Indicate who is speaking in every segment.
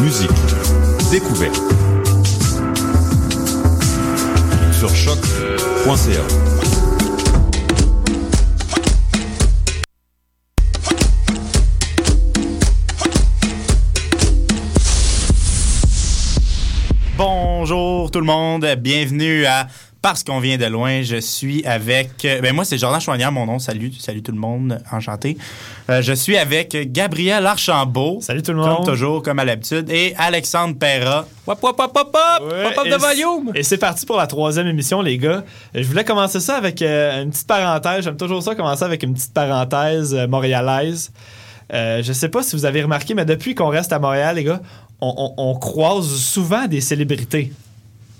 Speaker 1: Musique, découverte. Sur choc.ca.
Speaker 2: Bonjour tout le monde, bienvenue à Parce qu'on vient de loin. Je suis avec. Ben moi, c'est Jordan Chouanière, mon nom. Salut, salut tout le monde, enchanté. Euh, je suis avec Gabriel Archambault.
Speaker 3: Salut tout le
Speaker 2: Comme
Speaker 3: monde.
Speaker 2: toujours, comme à l'habitude. Et Alexandre Perra. Wap, wap, wap, wap, wap!
Speaker 3: Ouais,
Speaker 2: Wap, de volume!
Speaker 3: Et c'est parti pour la troisième émission, les gars. Je voulais commencer ça avec euh, une petite parenthèse. J'aime toujours ça, commencer avec une petite parenthèse euh, montréalaise. Euh, je sais pas si vous avez remarqué, mais depuis qu'on reste à Montréal, les gars, on, on- on croise souvent des célébrités.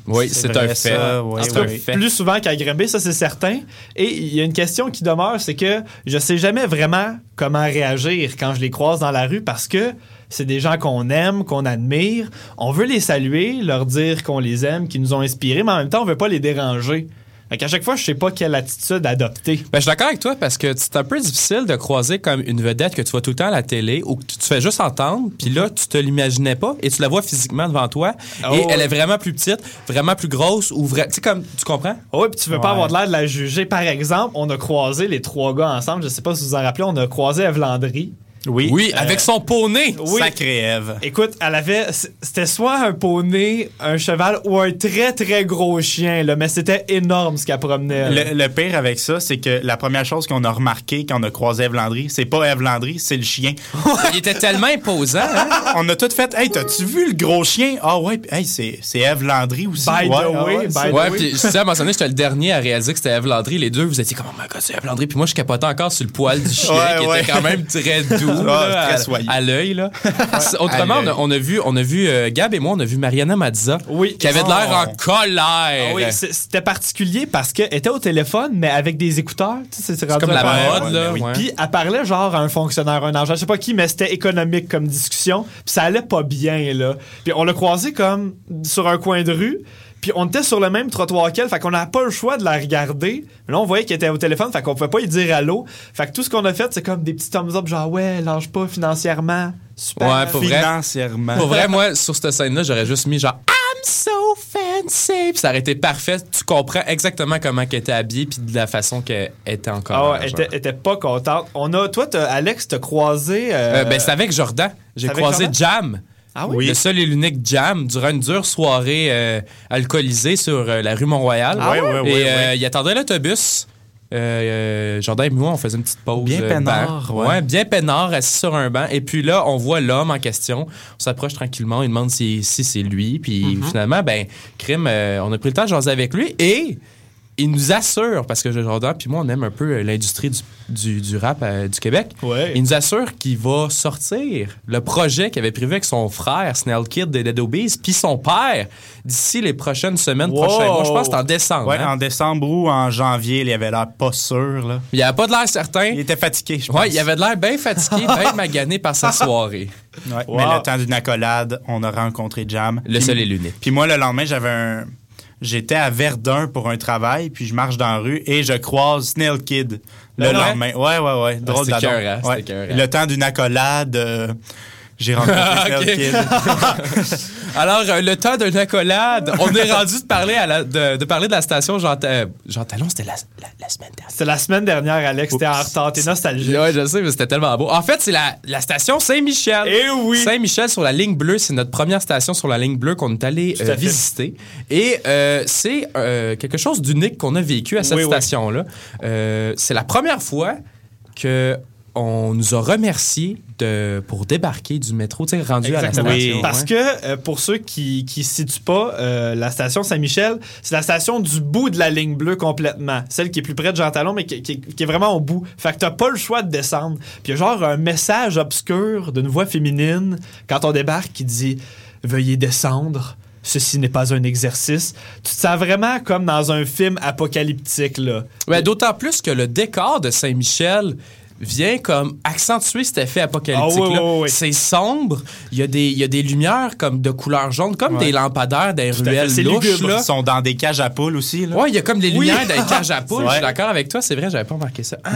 Speaker 4: Oui, c'est un fait.
Speaker 2: oui, oui,
Speaker 3: cas,
Speaker 2: oui.
Speaker 3: plus souvent qu'à Grimby, ça c'est certain. Et il y a une question qui demeure, c'est que je sais jamais vraiment comment réagir quand je les croise dans la rue parce que c'est des gens qu'on aime, qu'on admire. On veut les saluer, leur dire qu'on les aime, qu'ils nous ont inspirés, mais en même temps, on veut pas les déranger. Fait qu'à chaque fois, je sais pas quelle attitude adopter.
Speaker 4: Ben, je suis d'accord avec toi parce que c'est un peu difficile de croiser comme une vedette que tu vois tout le temps à la télé ou que tu te fais juste entendre, puis là, tu te l'imaginais pas et tu la vois physiquement devant toi
Speaker 3: Oh,
Speaker 4: et elle
Speaker 3: ouais.
Speaker 4: est vraiment plus petite, vraiment plus grosse ou vrai. Tu sais, comme, tu comprends?
Speaker 3: Oh, ouais, puis tu veux pas avoir de l'air de la juger. Par exemple, on a croisé les trois gars ensemble. Je sais pas si vous vous en rappelez, on a croisé Eve Landry.
Speaker 2: Oui.
Speaker 4: Oui, avec son poney.
Speaker 3: Oui.
Speaker 2: Sacré Ève.
Speaker 3: Écoute, elle avait. C'était soit un poney, un cheval ou un très très gros chien, là, mais c'était énorme ce qu'elle promenait.
Speaker 2: Le, le pire avec ça, c'est que la première chose qu'on a remarqué quand on a croisé Ève Landry, c'est pas Ève Landry, c'est le chien.
Speaker 4: Il était tellement imposant. hein?
Speaker 2: on a tout fait. Hey, t'as-tu vu le gros chien? Ah ouais, puis, hey, c'est, c'est Ève Landry aussi.
Speaker 3: By the
Speaker 2: Ouais, ah
Speaker 3: way,
Speaker 2: ouais,
Speaker 3: by the
Speaker 4: Ouais,
Speaker 3: oui.
Speaker 4: puis je sais, à donné, j'étais le dernier à réaliser que c'était Eve Landry. Les deux, vous étiez comme, oh my god, c'est Eve Landry. Puis moi, je capotais encore sur le poil du chien,
Speaker 2: Ouais,
Speaker 4: qui
Speaker 2: ouais.
Speaker 4: était quand même très doux,
Speaker 2: Ah,
Speaker 4: là,
Speaker 2: très
Speaker 4: à-
Speaker 2: soyeux.
Speaker 4: à, l'œil. là. Autrement, on a,
Speaker 2: l'œil.
Speaker 4: on a vu, on a vu euh, Gab et moi, on a vu Mariana Mazza,
Speaker 3: Oui.
Speaker 4: qui avait de l'air en
Speaker 2: Oh.
Speaker 4: colère.
Speaker 3: Ah oui, c'était particulier parce qu'elle était au téléphone, mais avec des écouteurs. Tu sais, c'est
Speaker 4: comme la mode,
Speaker 2: ouais,
Speaker 4: là.
Speaker 2: oui.
Speaker 4: ouais.
Speaker 3: Puis elle parlait genre à un fonctionnaire, un agent, je sais pas qui, mais c'était économique comme discussion. Puis ça allait pas bien, là. Puis on l'a croisé comme sur un coin de rue. Puis on était sur le même trottoir qu'elle, fait qu'on n'a pas le choix de la regarder. Mais là, on voyait qu'elle était au téléphone, fait qu'on pouvait pas lui dire allô. Fait que tout ce qu'on a fait, c'est comme des petits thumbs up, genre ouais, lâche pas financièrement. Super.
Speaker 4: Ouais, pour vrai.
Speaker 2: Financièrement.
Speaker 4: Pour vrai, moi, sur cette scène-là, j'aurais juste mis genre I'm so fancy. Puis ça aurait été parfait. Tu comprends exactement comment qu'elle était habillée puis de la façon qu'elle était encore.
Speaker 3: Ah elle était, elle était pas contente. On a, toi, Alex, t'as croisé. euh,
Speaker 4: ben, c'est avec Jordan. J'ai croisé
Speaker 3: Jordan?
Speaker 4: Jam.
Speaker 3: Ah oui?
Speaker 4: Le seul et l'unique Jam durant une dure soirée euh, alcoolisée sur euh, la rue Mont-Royal.
Speaker 2: Ah ouais, ouais,
Speaker 4: et euh, il attendait l'autobus. Jordan et moi, on faisait une petite pause.
Speaker 2: Bien peinard, ouais.
Speaker 4: bien peinard, assis sur un banc. Et puis là, on voit l'homme en question. On s'approche tranquillement. Il demande si, si c'est lui. Puis
Speaker 2: Mm-hmm.
Speaker 4: finalement, ben, crime, euh, on a pris le temps de jaser avec lui. Et il nous assure, parce que Jordan puis moi, on aime un peu euh, l'industrie du, du, du rap euh, du Québec.
Speaker 3: Ouais.
Speaker 4: Il nous assure qu'il va sortir le projet qu'il avait prévu avec son frère, Snell Kid de Dead puis son père, d'ici les prochaines semaines,
Speaker 3: Wow.
Speaker 4: prochains mois. Je pense que c'est en décembre.
Speaker 2: Ouais,
Speaker 4: hein.
Speaker 2: en décembre ou en janvier, il avait l'air pas sûr. Là.
Speaker 4: Il avait pas de l'air certain.
Speaker 2: Il était fatigué, je pense.
Speaker 4: Ouais, il avait de l'air bien fatigué, bien magané par sa soirée.
Speaker 2: Ouais,
Speaker 3: Wow.
Speaker 2: Mais le temps d'une accolade, on a rencontré Jam.
Speaker 4: Le seul et l'unique.
Speaker 2: Puis moi, le lendemain, j'avais un. J'étais à Verdun pour un travail, puis je marche dans la rue et je croise Snail Kid le
Speaker 3: Ben ouais?
Speaker 2: lendemain. Ouais, ouais, ouais. Drôle
Speaker 4: écœurant, c'était
Speaker 2: Ouais.
Speaker 4: écœurant.
Speaker 2: Le temps d'une accolade, euh, j'ai rencontré.
Speaker 4: Alors, euh, le temps d'une accolade, on est rendu de parler, à la- de, de parler de la station Jean, euh, Jean Talon, c'était la, la- la semaine dernière.
Speaker 3: C'était la semaine dernière, Alex. T'es en retard. T'es nostalgique.
Speaker 4: Ouais, je sais, mais c'était tellement beau. En fait, c'est la, la station Saint-Michel.
Speaker 3: Eh oui!
Speaker 4: Saint-Michel sur la ligne bleue, c'est notre première station sur la ligne bleue qu'on est allé euh, visiter. Et euh, c'est euh, quelque chose d'unique qu'on a vécu à cette
Speaker 3: Oui, oui.
Speaker 4: station-là. Euh, c'est la première fois que on nous a remercié de, pour débarquer du métro, tu sais, rendu à la station.
Speaker 3: Parce
Speaker 4: ouais.
Speaker 3: que, euh, pour ceux qui ne situent pas, euh, la station Saint-Michel, c'est la station du bout de la ligne bleue complètement. Celle qui est plus près de Jean Talon, mais qui, qui- qui est vraiment au bout. Fait que t'as pas le choix de descendre. Puis il y a genre un message obscur d'une voix féminine quand on débarque qui dit « Veuillez descendre ». Ceci n'est pas un exercice. Tu te sens vraiment comme dans un film apocalyptique, là.
Speaker 4: Ouais, D'autant plus que le décor de Saint-Michel vient comme accentuer cet effet apocalyptique-là.
Speaker 3: Ah, oui, oui, oui.
Speaker 4: C'est sombre, il y, a des- il y a des lumières comme de couleur jaune, comme
Speaker 2: Ouais.
Speaker 4: des lampadaires des ruelles
Speaker 3: c'est
Speaker 4: louches.
Speaker 3: lugubre.
Speaker 4: Là.
Speaker 2: Ils sont dans des cages à poules aussi. Là.
Speaker 4: Ouais, il y a comme des
Speaker 3: Oui.
Speaker 4: lumières dans les cages à poules. Je suis d'accord avec toi, c'est vrai, j'avais pas remarqué ça. Ah.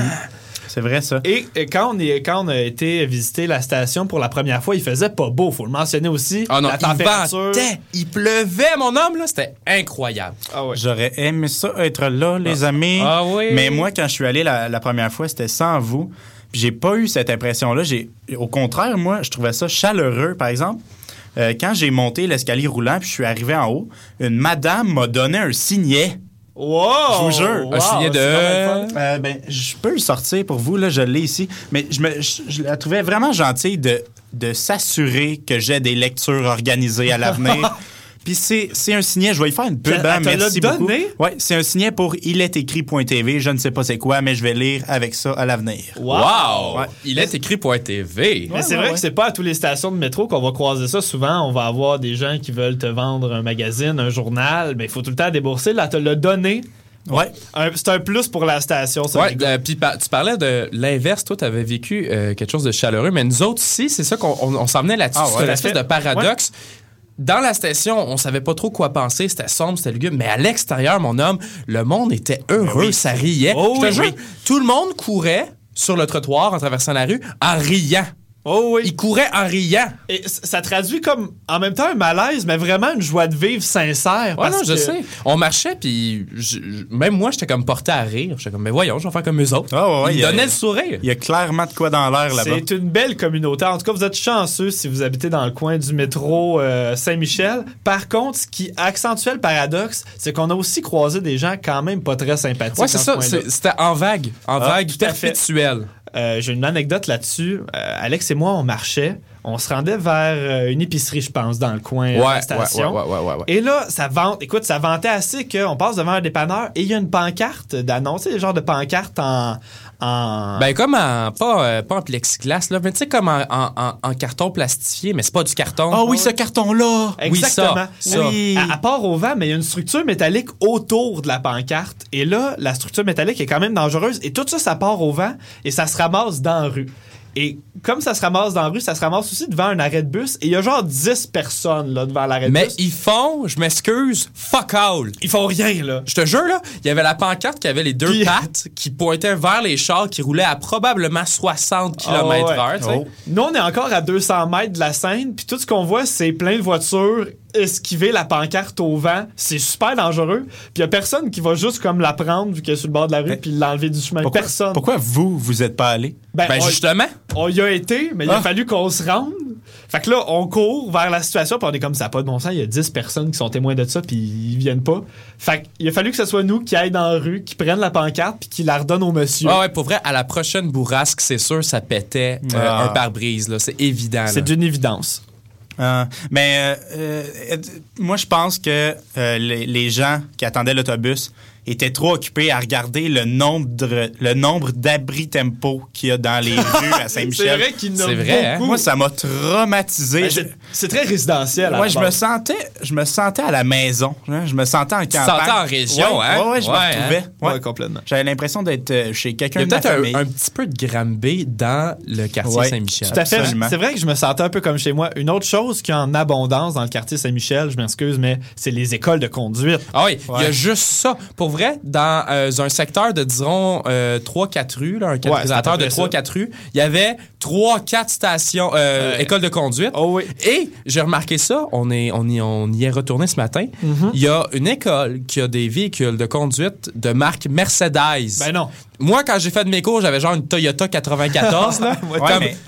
Speaker 2: C'est vrai, ça.
Speaker 3: Et quand on, est, quand on a été visiter la station pour la première fois, il faisait pas beau, faut le mentionner aussi.
Speaker 4: Ah non,
Speaker 3: la
Speaker 4: il
Speaker 3: température.
Speaker 4: ventait, il pleuvait, mon homme, là, c'était incroyable.
Speaker 3: Ah ouais.
Speaker 2: J'aurais aimé ça être là, les amis.
Speaker 4: Ah oui.
Speaker 2: Mais moi, quand je suis allé la, la première fois, c'était sans vous. Puis j'ai pas eu cette impression-là. J'ai, au contraire, moi, je trouvais ça chaleureux. Par exemple, euh, quand j'ai monté l'escalier roulant, puis je suis arrivé en haut, une madame m'a donné un signet.
Speaker 3: Wow!
Speaker 2: Je vous jure.
Speaker 3: Wow, le
Speaker 4: de...
Speaker 2: Euh, ben, je peux le sortir pour vous, là, je l'ai ici. Mais je, me, je, je la trouvais vraiment gentille de, de s'assurer que j'ai des lectures organisées à l'avenir. Puis c'est, c'est un signet, je vais y faire une pub, hein, merci beaucoup.
Speaker 3: donné?
Speaker 2: Ouais, c'est un signet pour ilétécrit.tv, je ne sais pas c'est quoi, mais je vais lire avec ça à l'avenir.
Speaker 4: Wow!
Speaker 2: Ouais.
Speaker 4: Il est écrit pour TV.
Speaker 3: Mais c'est
Speaker 2: ouais,
Speaker 3: vrai
Speaker 2: ouais.
Speaker 3: que c'est pas à toutes les stations de métro qu'on va croiser ça. Souvent, on va avoir des gens qui veulent te vendre un magazine, un journal, mais il faut tout le temps débourser. Là, te l'a donné.
Speaker 2: Ouais.
Speaker 3: Un- C'est un plus pour la station, ça.
Speaker 4: Ouais, euh, puis tu parlais de l'inverse, toi, tu avais vécu euh, quelque chose de chaleureux, mais nous autres aussi, c'est ça qu'on on, on s'en venait là-dessus.
Speaker 2: Ah ouais.
Speaker 4: C'était une espèce de paradoxe. Dans la station, on savait pas trop quoi penser, c'était sombre, c'était lugubre, mais à l'extérieur, mon homme, le monde était heureux,
Speaker 2: oui.
Speaker 4: ça riait.
Speaker 3: Oh oui, oui.
Speaker 4: tout le monde courait sur le trottoir en traversant la rue en riant.
Speaker 3: Oh oui.
Speaker 4: Il courait en riant.
Speaker 3: Et ça traduit comme, en même temps, un malaise, mais vraiment une joie de vivre sincère.
Speaker 4: Ouais,
Speaker 3: parce
Speaker 4: non, je
Speaker 3: que-
Speaker 4: sais. On marchait, puis même moi, j'étais comme porté à rire. J'étais comme, mais voyons, je vais faire comme eux autres.
Speaker 2: Ah ouais,
Speaker 4: Ils
Speaker 2: il y a-
Speaker 4: donnaient le sourire.
Speaker 2: Il y a clairement de quoi dans l'air là-bas.
Speaker 3: C'est une belle communauté. En tout cas, vous êtes chanceux si vous habitez dans le coin du métro euh, Saint-Michel. Par contre, ce qui accentuait le paradoxe, c'est qu'on a aussi croisé des gens quand même pas très sympathiques.
Speaker 4: Ouais, c'est ça. C'était en vague. En
Speaker 3: Ah,
Speaker 4: vague perpétuelle.
Speaker 3: Euh, J'ai une anecdote là-dessus. Euh, Alex et moi, on marchait. On se rendait vers euh, une épicerie, je pense, dans le coin euh, de
Speaker 4: Ouais,
Speaker 3: la
Speaker 4: ouais,
Speaker 3: station.
Speaker 4: ouais, ouais, ouais, ouais.
Speaker 3: Et là, ça vante. Écoute, ça vantait assez qu'on passe devant un dépanneur et il y a une pancarte d'annonce, tu sais, le genre de pancarte en. en...
Speaker 4: Ben, comme en. Pas, euh, pas en plexiglas, là, mais tu sais, comme en, en- en- en carton plastifié, mais c'est pas du carton.
Speaker 2: Ah oui, ce carton-là!
Speaker 4: oui, ça,
Speaker 3: Exactement.
Speaker 4: ça.
Speaker 2: Oui.
Speaker 3: À, à part au vent, mais il y a une structure métallique autour de la pancarte. Et là, la structure métallique est quand même dangereuse. Et tout ça, ça part au vent et ça se ramasse dans la rue. Et comme ça se ramasse dans la rue, ça se ramasse aussi devant un arrêt de bus. Et il y a genre 10 personnes là, devant l'arrêt de
Speaker 4: Mais
Speaker 3: bus.
Speaker 4: ils font, je m'excuse, fuck all.
Speaker 3: Ils font rien, là.
Speaker 4: Je te jure, là, il y avait la pancarte qui avait les deux
Speaker 3: Puis-
Speaker 4: pattes qui pointaient vers les chars qui roulaient à probablement 60 km
Speaker 3: Ah ouais.
Speaker 2: Oh.
Speaker 3: Nous, on est encore à 200 mètres de la scène, puis tout ce qu'on voit, c'est plein de voitures esquiver la pancarte au vent. C'est super dangereux. Puis il y a personne qui va juste comme la prendre vu qu'elle est sur le bord de la rue,
Speaker 2: Mais-
Speaker 3: puis l'enlever du chemin.
Speaker 2: Pourquoi,
Speaker 3: Personne.
Speaker 2: pourquoi vous, vous êtes pas allé?
Speaker 3: Ben,
Speaker 4: Ben,
Speaker 3: on-
Speaker 4: justement.
Speaker 3: On y a été, mais il a
Speaker 2: Ah.
Speaker 3: fallu qu'on se rende. Fait que là, on court vers la situation, puis on est comme ça, pas de bon sens. Il y a 10 personnes qui sont témoins de ça, puis ils viennent pas. Fait qu'il a fallu que ce soit nous qui aillent dans la rue, qui prennent la pancarte, puis qui la redonnent au monsieur.
Speaker 4: Ah ouais, pour vrai, à la prochaine bourrasque, c'est sûr, ça pétait euh,
Speaker 2: Ah.
Speaker 4: un pare-brise, là. C'est évident.
Speaker 3: C'est d'une évidence.
Speaker 2: Euh, mais euh, euh, moi, je pense que euh, les, les gens qui attendaient l'autobus, était trop occupé à regarder le nombre le nombre d'abris tempo qu'il y a dans les rues à
Speaker 3: C'est
Speaker 2: Saint-Michel.
Speaker 3: vrai qu'il y en a
Speaker 4: C'est vrai, hein?
Speaker 3: beaucoup.
Speaker 2: Moi, ça m'a traumatisé.
Speaker 3: Ben, c'est- C'est très résidentiel.
Speaker 2: Ouais, je me sentais, je me sentais à la maison. hein. Je me sentais en campagne.
Speaker 4: sentais en région,
Speaker 2: Ouais,
Speaker 4: hein?
Speaker 2: Ouais, ouais, je
Speaker 4: Ouais,
Speaker 2: me retrouvais.
Speaker 3: Ouais,
Speaker 2: Ouais.
Speaker 3: complètement.
Speaker 2: J'avais l'impression d'être euh, chez
Speaker 4: Il
Speaker 2: quelqu'un
Speaker 4: y a
Speaker 2: de ma
Speaker 4: peut-être
Speaker 2: famille.
Speaker 4: un, un petit peu de Granby dans le quartier
Speaker 2: Ouais,
Speaker 4: Saint-Michel.
Speaker 3: Tout à fait. C'est vrai que je me sentais un peu comme chez moi. Une autre chose qui est en abondance dans le quartier Saint-Michel, je m'excuse, mais c'est les écoles de conduite.
Speaker 4: Ah oui, il y a juste ça. Pour vrai, dans euh, un secteur de, disons, euh, 3-4 rues, là, un
Speaker 3: peu
Speaker 4: de
Speaker 3: près
Speaker 4: 3-4 rues, il y avait 3-4 stations, euh, écoles de conduite.
Speaker 3: Oh oui.
Speaker 4: Et j'ai remarqué ça, on, est, on, y, on y est retourné ce matin. Il y a une école qui a des véhicules de conduite de marque Mercedes.
Speaker 3: Ben non.
Speaker 4: Moi, quand j'ai fait de mes cours, j'avais genre une Toyota 94. là.
Speaker 3: Ouais,
Speaker 4: Comme-
Speaker 2: mais ça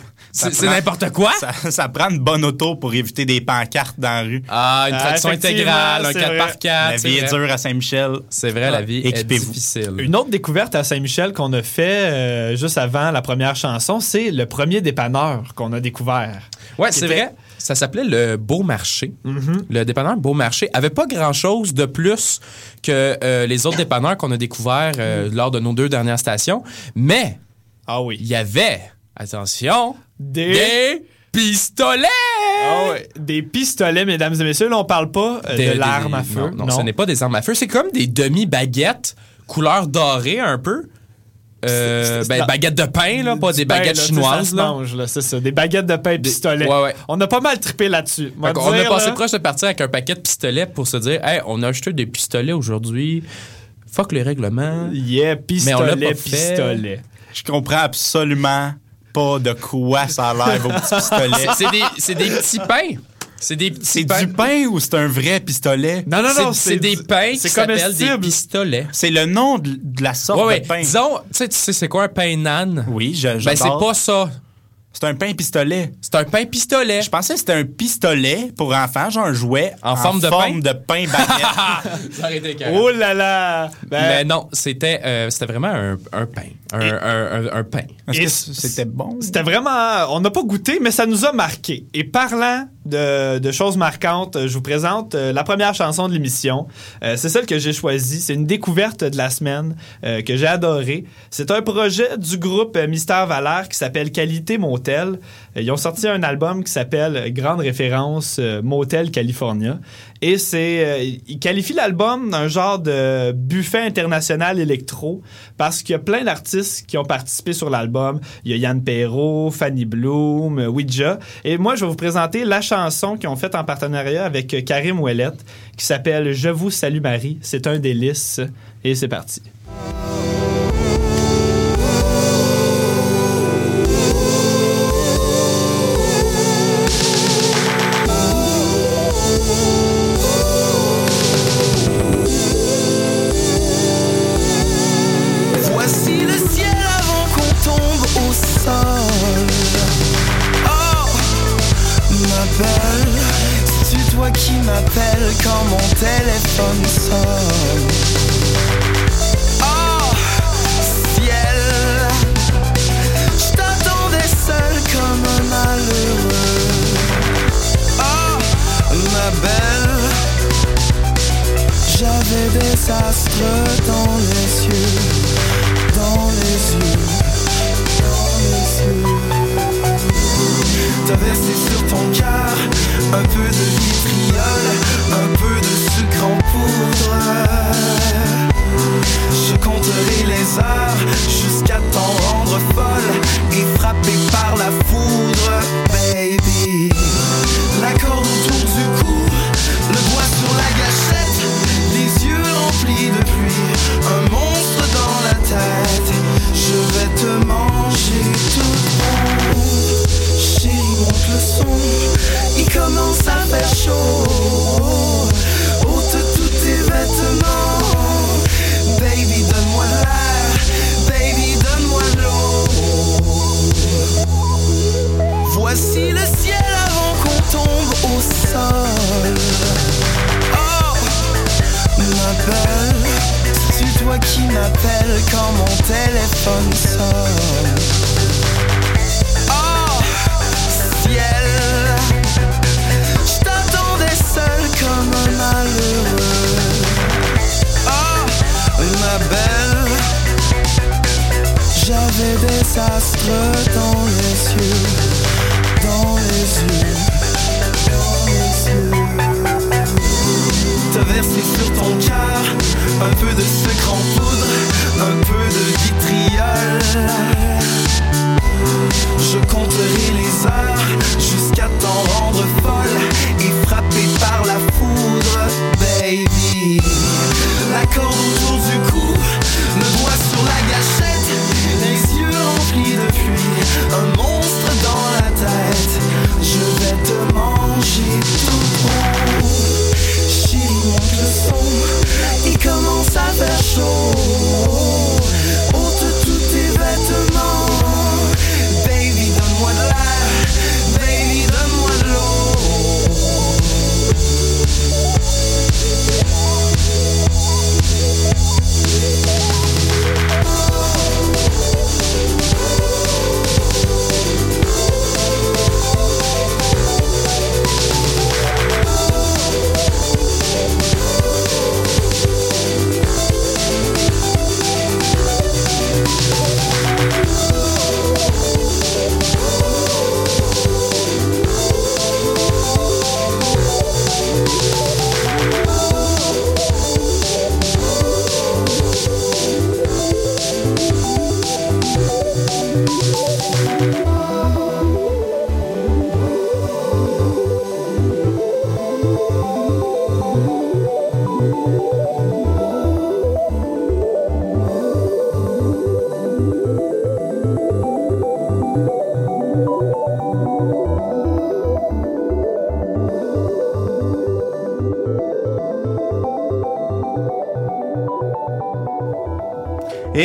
Speaker 4: c'est n'importe quoi?
Speaker 2: Ça, ça prend une bonne auto pour éviter des pancartes dans la rue.
Speaker 4: Ah, une
Speaker 3: Ah,
Speaker 4: traction intégrale, un
Speaker 3: c'est
Speaker 4: 4
Speaker 3: vrai.
Speaker 4: par 4
Speaker 2: la vie est dure à Saint-Michel.
Speaker 4: C'est vrai, la vie est difficile.
Speaker 3: Une autre découverte à Saint-Michel qu'on a fait euh, juste avant la première chanson, c'est le premier dépanneur qu'on a découvert.
Speaker 4: Ouais, c'est
Speaker 3: était-
Speaker 4: vrai. Ça s'appelait le Beau Marché. Le dépanneur Beau Marché avait pas grand-chose de plus que euh, les autres dépanneurs qu'on a découverts euh, lors de nos deux dernières stations. Mais
Speaker 3: Ah oui.
Speaker 4: il y avait, attention,
Speaker 3: Des,
Speaker 4: des pistolets!
Speaker 3: Ah. Des pistolets, mesdames et messieurs. Là, on parle pas euh,
Speaker 4: Des-
Speaker 3: de l'arme à feu.
Speaker 4: Non, non, ce n'est pas des armes à feu. C'est comme des demi-baguettes couleur dorée un peu. Euh, ben, baguettes de pain, là, pas des
Speaker 3: pain,
Speaker 4: baguettes
Speaker 3: là,
Speaker 4: chinoises.
Speaker 3: Ça se
Speaker 4: là.
Speaker 3: mange, là, c'est ça. Des baguettes de pain et pistolets.
Speaker 4: ouais, ouais.
Speaker 3: On a pas mal trippé là-dessus.
Speaker 4: Qu'on
Speaker 3: dire,
Speaker 4: a passé
Speaker 3: là,
Speaker 4: proche de partir avec un paquet de pistolets pour se dire, hey, on a acheté des pistolets aujourd'hui. Fuck les règlements.
Speaker 3: Yeah,
Speaker 4: Mais on
Speaker 3: pistolet,
Speaker 4: fait.
Speaker 3: pistolet.
Speaker 2: Je comprends absolument pas de quoi ça a l'air vos petits pistolets.
Speaker 4: C'est- des, c'est des petits pains. C'est des petits
Speaker 2: C'est
Speaker 4: pains.
Speaker 2: du pain ou c'est un vrai pistolet?
Speaker 3: Non, non, non.
Speaker 4: C'est c'est des pains qui
Speaker 3: c'est
Speaker 4: s'appellent des pistolets.
Speaker 2: C'est le nom de, de la sorte
Speaker 4: Ouais, ouais.
Speaker 2: de pain.
Speaker 4: Disons, tu sais, tu sais, c'est quoi un pain nan?
Speaker 2: Oui, je,
Speaker 4: Ben, c'est pas ça.
Speaker 2: C'est un pain pistolet.
Speaker 4: C'est un pain pistolet.
Speaker 2: Je pensais que c'était un pistolet pour enfants, genre un jouet
Speaker 4: En forme de pain?
Speaker 2: de pain baguette.
Speaker 4: Ça aurait été carré.
Speaker 3: Oh là là! Ben,
Speaker 4: Mais non, c'était euh, c'était vraiment un, un pain. Un,
Speaker 3: Et-
Speaker 4: un, un- un pain.
Speaker 2: Est-ce
Speaker 3: Et
Speaker 2: que c'était bon?
Speaker 3: C'était vraiment. On n'a pas goûté, mais ça nous a marqué. Et parlant de, choses marquantes, je vous présente euh, la première chanson de l'émission. Euh, c'est celle que j'ai choisie. C'est une découverte de la semaine euh, que j'ai adorée. C'est un projet du groupe Mystère Valère qui s'appelle Qualité Motel. Ils ont sorti un album qui s'appelle Grande référence Motel California. Et c'est. euh, ils qualifient l'album d'un genre de buffet international électro parce qu'il y a plein d'artistes qui ont participé sur l'album. Il y a Yann Perrault, Fanny Bloom, euh, Ouija. Et moi, je vais vous présenter la chanson qu'ils ont faite en partenariat avec euh, Karim Ouellette qui s'appelle Je vous salue Marie. C'est un délice. Et c'est parti.
Speaker 5: Oh, ciel, je t'attendais seul comme un malheureux. Oh, ma belle. J'avais des astres dans les yeux, dans les yeux, dans les yeux. T'as versé sur ton cœur un peu de vitriol, jusqu'à t'en rendre folle et frappé par la foudre, baby. La corde autour du cou, le doigt sur la gâchette, les yeux remplis de pluie, un monstre dans la tête. Je vais te manger tout bon. Chérie, monte le son, il commence à faire chaud. Voici le ciel avant qu'on tombe au sol. Oh, ma belle, c'est toi qui m'appelles quand mon téléphone sonne. Oh, ciel, je t'attendais seul comme un malheureux. Oh, ma belle. J'avais des astres dans les yeux T'as versé sur ton cœur un peu de sucre en poudre, un peu de vitriol. Je compterai les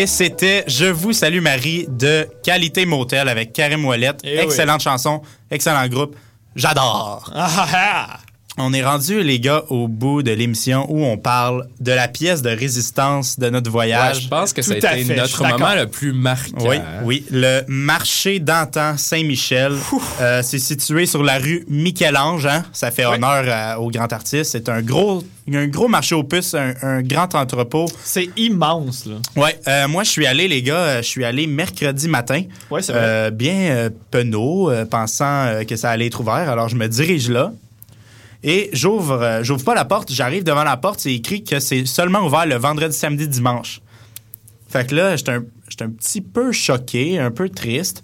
Speaker 5: Et
Speaker 2: c'était Je vous salue Marie de Qualité Motel avec Karim Ouellet.
Speaker 3: Eh oui.
Speaker 2: Excellente chanson, excellent groupe. J'adore. On est rendu, les gars, au bout de l'émission où on parle de la pièce de résistance de notre
Speaker 4: Ouais,
Speaker 2: voyage.
Speaker 4: je pense que ça a été
Speaker 3: fait,
Speaker 4: notre moment le plus marquant.
Speaker 2: Oui, oui. Le marché d'antan Saint-Michel, euh, c'est situé sur la rue Michel-Ange. hein. Ça fait honneur à- au grand artiste. C'est un gros, un gros marché aux puces, un, un grand entrepôt.
Speaker 3: C'est immense, là.
Speaker 2: Ouais, euh, moi je suis allé, les gars, euh, je suis allé mercredi matin.
Speaker 3: Ouais, c'est vrai.
Speaker 2: Euh, bien euh, penaud, euh, pensant euh, que ça allait être ouvert. Alors je me dirige là. Et j'ouvre, euh, j'ouvre pas la porte, j'arrive devant la porte, c'est écrit que c'est seulement ouvert le vendredi, samedi, dimanche. Fait que là, j'étais un, j'étais un petit peu choqué, un peu triste.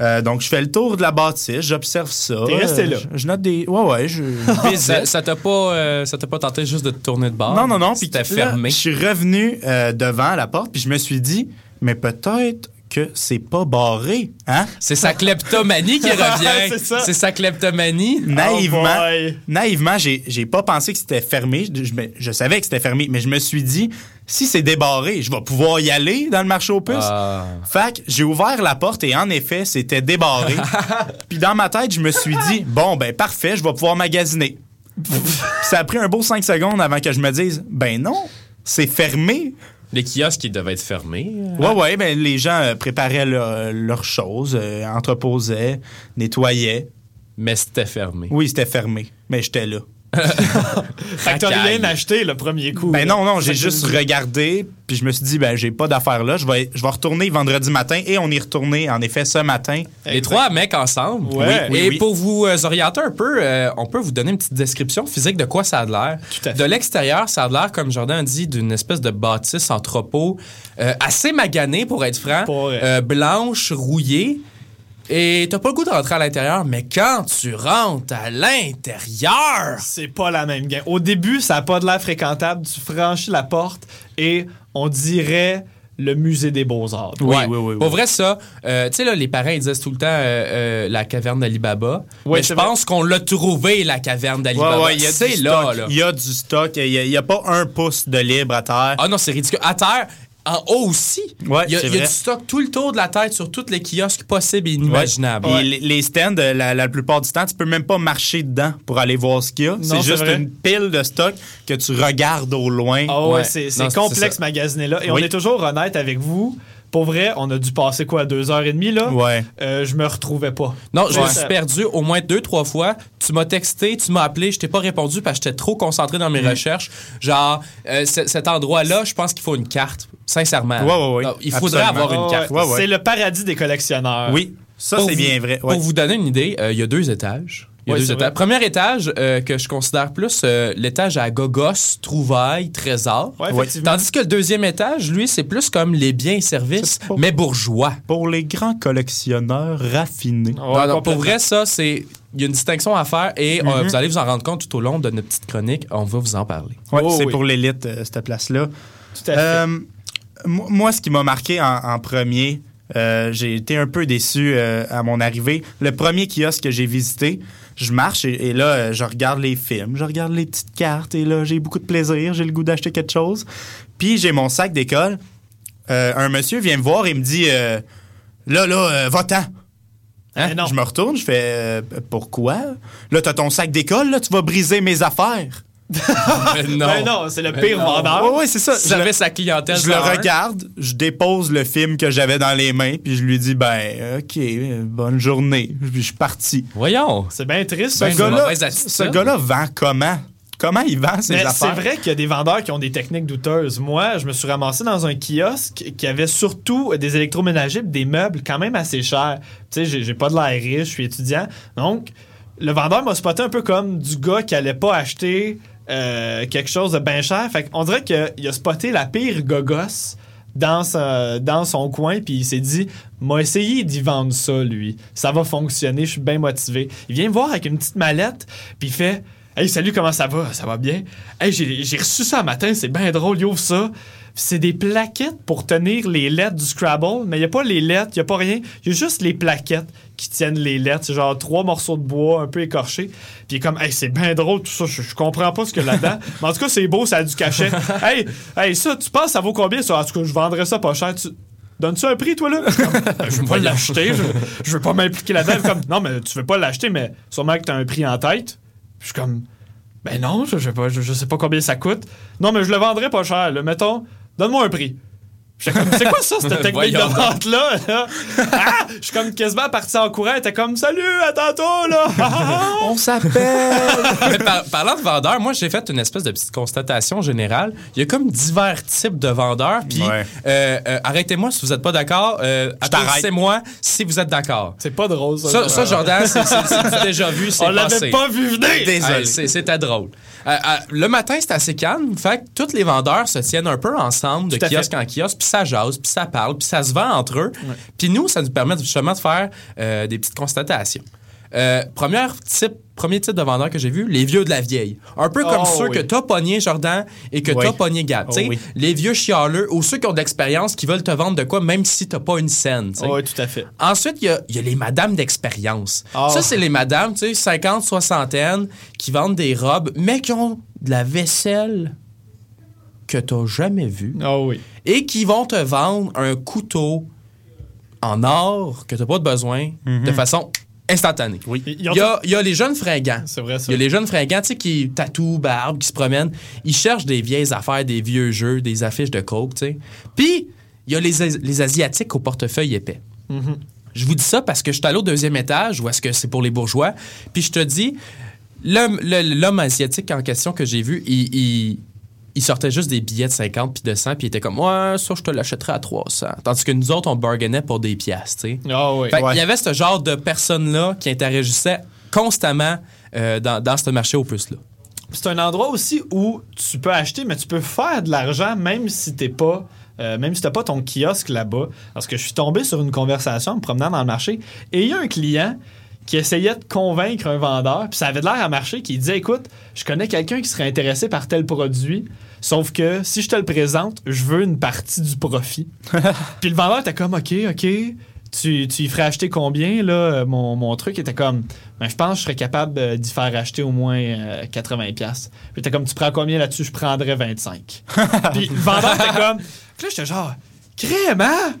Speaker 2: Euh, donc, je fais le tour de la bâtisse, j'observe ça.
Speaker 3: T'es resté
Speaker 2: Euh,
Speaker 3: là?
Speaker 2: Je, je note des. Ouais, ouais, je.
Speaker 4: Ça ça t'a pas, euh, ça t'a pas tenté juste de te tourner de bord?
Speaker 2: Non, non, non. Puis
Speaker 4: C'était
Speaker 2: là,
Speaker 4: fermé?
Speaker 2: Je suis revenu euh, devant la porte, puis je me suis dit, mais peut-être que c'est pas barré, hein?
Speaker 4: C'est sa kleptomanie qui revient.
Speaker 3: C'est ça.
Speaker 4: C'est sa kleptomanie.
Speaker 2: Naïvement,
Speaker 3: Oh boy.
Speaker 2: naïvement, j'ai, j'ai pas pensé que c'était fermé. Je, je me- je savais que c'était fermé, mais je me suis dit, si c'est débarré, je vais pouvoir y aller dans le marché aux puces.
Speaker 4: Ah.
Speaker 2: Fait que j'ai ouvert la porte et en effet, c'était débarré. Puis dans ma tête, je me suis dit, bon, ben parfait, je vais pouvoir magasiner. Puis ça a pris un beau 5 secondes avant que je me dise, ben non, c'est fermé.
Speaker 4: Les kiosques, ils devaient être fermés.
Speaker 2: Ouais, ouais, ben les gens euh, préparaient leur- leurs choses, euh, entreposaient, nettoyaient.
Speaker 4: Mais c'était fermé.
Speaker 2: Oui, c'était fermé, mais j'étais là.
Speaker 3: Fait que t'as rien acheté le premier coup.
Speaker 2: Ben
Speaker 3: là.
Speaker 2: non, non, j'ai juste regardé, puis je me suis dit, ben j'ai pas d'affaires là, je vais, je vais retourner vendredi matin, et on y retourné, en effet, ce matin.
Speaker 4: Les trois mecs ensemble.
Speaker 3: Ouais.
Speaker 2: Oui,
Speaker 4: Et
Speaker 2: oui.
Speaker 4: pour vous euh, orienter un peu, euh, on peut vous donner une petite description physique de quoi ça a de l'air. De l'extérieur, ça a de l'air, comme Jordan a dit, d'une espèce de bâtisse entrepôt euh, assez maganée, pour être franc,
Speaker 3: Pour, euh,
Speaker 4: blanche, rouillée. Et t'as pas le goût de rentrer à l'intérieur, mais quand tu rentres à l'intérieur,
Speaker 3: C'est pas la même game. Au début, ça a pas de l'air fréquentable. Tu franchis la porte et on dirait le musée des beaux-arts.
Speaker 2: Oui,
Speaker 4: Ouais.
Speaker 2: oui, oui, oui.
Speaker 4: Pour vrai, ça, euh, tu sais, là, les parents, ils disent tout le temps euh, euh, la caverne d'Alibaba.
Speaker 3: Ouais,
Speaker 4: mais je pense qu'on l'a trouvé, la caverne d'Alibaba.
Speaker 2: il y a
Speaker 4: C'est
Speaker 2: du
Speaker 4: là.
Speaker 2: Il y a du stock, il y a, il y a pas un pouce de libre à terre.
Speaker 4: Ah non, c'est ridicule. À terre, en haut aussi?
Speaker 2: Ouais,
Speaker 4: il y a,
Speaker 2: c'est
Speaker 4: il y a
Speaker 2: vrai.
Speaker 4: du stock tout le tour de la tête sur tous les kiosques possibles et inimaginables.
Speaker 2: Puis les- les stands, euh, la, la plupart du temps, tu peux même pas marcher dedans pour aller voir ce qu'il y a. C'est juste
Speaker 3: vrai.
Speaker 2: une pile de stock que tu regardes au loin.
Speaker 3: Ah Ouais. c'est complexe magasiner là. Et on est toujours honnête avec vous. Pour vrai, on a dû passer quoi, deux heures et demie là?
Speaker 2: Ouais.
Speaker 3: Euh, je me retrouvais pas.
Speaker 4: Non, je
Speaker 3: Ouais.
Speaker 4: me suis perdu au moins deux, trois fois. Tu m'as texté, tu m'as appelé, je t'ai pas répondu parce que j'étais trop concentré dans mes
Speaker 3: Mm.
Speaker 4: recherches. Genre, euh, cet endroit-là, je pense qu'il faut une carte Sincèrement.
Speaker 2: Ouais, ouais, ouais.
Speaker 4: Il faudrait
Speaker 2: Absolument.
Speaker 4: avoir une carte.
Speaker 3: ouais.
Speaker 2: Ouais.
Speaker 3: C'est le paradis des collectionneurs.
Speaker 2: Oui, ça c'est bien vrai. ouais.
Speaker 4: Pour vous donner une idée, euh, il y a deux étages. Il y a
Speaker 3: Ouais,
Speaker 4: deux
Speaker 3: c'est
Speaker 4: étages. Premier étage euh, que je considère plus euh, l'étage à gogos, trouvailles, trésors.
Speaker 3: Ouais.
Speaker 4: Tandis que le deuxième étage, lui, c'est plus comme les biens et services, mais bourgeois.
Speaker 2: Pour les grands collectionneurs raffinés.
Speaker 3: Ouais,
Speaker 4: Non, non, pour vrai, ça, c'est. Il y a une distinction à faire et euh, vous allez vous en rendre compte tout au long de notre petite chronique. On va vous en parler.
Speaker 2: Ouais,
Speaker 3: Oh,
Speaker 2: c'est
Speaker 3: oui.
Speaker 2: pour l'élite, euh, cette place-là.
Speaker 3: Tout à fait.
Speaker 2: Euh, mo- moi, ce qui m'a marqué en, en premier, euh, j'ai été un peu déçu euh, à mon arrivée. Le premier kiosque que j'ai visité, je marche et, et là, euh, je regarde les films, je regarde les petites cartes et là, j'ai beaucoup de plaisir, j'ai le goût d'acheter quelque chose. Puis j'ai mon sac d'école. Euh, un monsieur vient me voir et me dit euh, Là, là, va-t'en.
Speaker 3: Non.
Speaker 2: Je me retourne, je fais euh, Pourquoi? Là, t'as ton sac d'école, là, tu vas briser mes affaires.
Speaker 4: non.
Speaker 3: Ben non, c'est le pire
Speaker 4: non.
Speaker 3: vendeur.
Speaker 2: Ouais, c'est ça.
Speaker 4: Si
Speaker 2: Je le-
Speaker 4: j'avais sa clientèle,
Speaker 2: je le
Speaker 4: 101,
Speaker 2: regarde, je dépose le film que j'avais dans les mains, puis je lui dis ben ok, bonne journée. Puis je suis parti.
Speaker 4: Voyons.
Speaker 3: C'est bien triste.
Speaker 2: Ce
Speaker 4: Ben,
Speaker 3: ce
Speaker 2: gars-là, ce gars-là vend comment? Comment il vend ses
Speaker 3: Mais c'est
Speaker 2: affaires?
Speaker 3: vrai qu'il y a des vendeurs qui ont des techniques douteuses. Moi, je me suis ramassé dans un kiosque qui avait surtout des électroménagers, des meubles quand même assez chers. Tu sais, j'ai- j'ai pas de l'air riche, je suis étudiant. Donc, le vendeur m'a spoté un peu comme du gars qui allait pas acheter euh, quelque chose de bien cher. Fait dirait qu'il a spoté la pire gogosse dans, dans son coin, puis il s'est dit, m'a essayé d'y vendre ça, lui. Ça va fonctionner, je suis bien motivé. Il vient me voir avec une petite mallette, puis il fait, Hey, salut, comment ça va? Ça va bien? Hey, j'ai reçu ça un matin, c'est bien drôle, il ouvre ça. C'est des plaquettes pour tenir les lettres du Scrabble, mais il n'y a pas les lettres, il n'y a pas rien. Il y a juste les plaquettes qui tiennent les lettres. C'est genre trois morceaux de bois un peu écorchés. Puis il est comme, hey, c'est bien drôle tout ça, je, je comprends pas ce qu'il y a là-dedans. mais en tout cas, c'est beau, ça a du cachet. hey, hey, ça, tu penses, ça vaut combien ça? En tout cas, je vendrais ça pas cher. Tu... Donnes-tu un prix, toi, là? Comme, Ben, je veux pas l'acheter, je, je veux pas m'impliquer là-dedans. Comme, non, mais tu veux pas l'acheter, mais sûrement que t'as un prix en tête. Je suis comme, ben non, je, je, sais pas, je, je sais pas combien ça coûte. Non, mais je le vendrais pas cher. Là. Mettons, donne-moi un prix. J'étais comme, c'est quoi ça, cette technique de vente-là? là? Ah! Je suis comme quasiment parti en courant. Elle était comme, salut, à tantôt, là!
Speaker 2: On s'appelle.
Speaker 4: Mais par- parlant de vendeurs, moi, j'ai fait une espèce de petite constatation générale. Il y a comme divers types de vendeurs. Puis,
Speaker 2: Ouais.
Speaker 4: euh, euh, arrêtez-moi si vous n'êtes pas d'accord. Euh. Applaudissez-moi si vous êtes d'accord.
Speaker 3: c'est pas drôle, ça.
Speaker 4: Ça, ça, Jordan, c'est déjà vu, c'est
Speaker 3: On l'avait pas vu venir!
Speaker 2: Désolé.
Speaker 4: Hey, c'est- C'était drôle. Euh, euh, le matin, c'est assez calme. Fait que tous les vendeurs se tiennent un peu ensemble de kiosque
Speaker 3: fait.
Speaker 4: en kiosque, puis ça jase, puis ça parle, puis ça se vend entre eux. Puis nous, ça nous permet justement de faire euh, des petites constatations. Euh, première type, premier type de vendeur que j'ai vu, les vieux de la vieille. Un peu comme
Speaker 3: Oh,
Speaker 4: ceux
Speaker 3: oui.
Speaker 4: que t'as pogné, Jordan, et que
Speaker 2: Oui.
Speaker 4: t'as pogné Gab.
Speaker 2: Oh, oui.
Speaker 4: Les vieux chialeux ou ceux qui ont de l'expérience qui veulent te vendre de quoi, même si t'as pas une scène. sais.
Speaker 3: Oui, tout à fait.
Speaker 4: Ensuite, il y a, il y a les madames d'expérience.
Speaker 3: Ah.
Speaker 4: Ça, c'est les madames, tu sais, 50, soixantaine, qui vendent des robes, mais qui ont de la vaisselle que t'as jamais vue
Speaker 3: Oh oui.
Speaker 4: et qui vont te vendre un couteau en or que t'as pas de besoin de façon
Speaker 2: Oui.
Speaker 3: Ils
Speaker 4: Il y a, il y a les jeunes fringants.
Speaker 3: C'est vrai, ça.
Speaker 4: Il y a les jeunes fringants, tu sais, qui tatouent, barbe, qui se promènent. Ils cherchent des vieilles affaires, des vieux jeux, des affiches de coke, tu sais. Puis, il y a les, les Asiatiques au portefeuille épais. Je vous dis ça parce que je suis allé au deuxième étage, où est-ce que c'est pour les bourgeois. Puis je te dis, l'homme asiatique en question que j'ai vu, il, il- il sortait juste des billets de 50 puis de 100, puis il était comme, ouais, ça, je te l'achèterais à 300. Tandis que nous autres, on bargainait pour des tu sais.
Speaker 3: Ah oui.
Speaker 4: Fait
Speaker 2: Ouais.
Speaker 4: Il y avait ce genre de personnes-là qui interagissaient constamment euh, dans, dans ce marché aux puces-là.
Speaker 3: C'est un endroit aussi où tu peux acheter, mais tu peux faire de l'argent même si t'es pas. euh, même si t'as pas ton kiosque là-bas. Parce que je suis tombé sur une conversation en me promenant dans le marché et il y a un client qui essayait de convaincre un vendeur, puis ça avait de l'air à marcher, qui disait Écoute, je connais quelqu'un qui serait intéressé par tel produit, sauf que si je te le présente, je veux une partie du profit. puis le vendeur était comme Ok, ok. Tu, tu y ferais acheter combien, là? euh, Mon, mon truc était comme, ben, je pense que je serais capable euh, d'y faire acheter au moins euh, 80$. piastres. Puis t'es comme, tu prends combien là-dessus? Je prendrais 25. Puis le vendeur était comme, puis là, j'étais genre, crème, hein?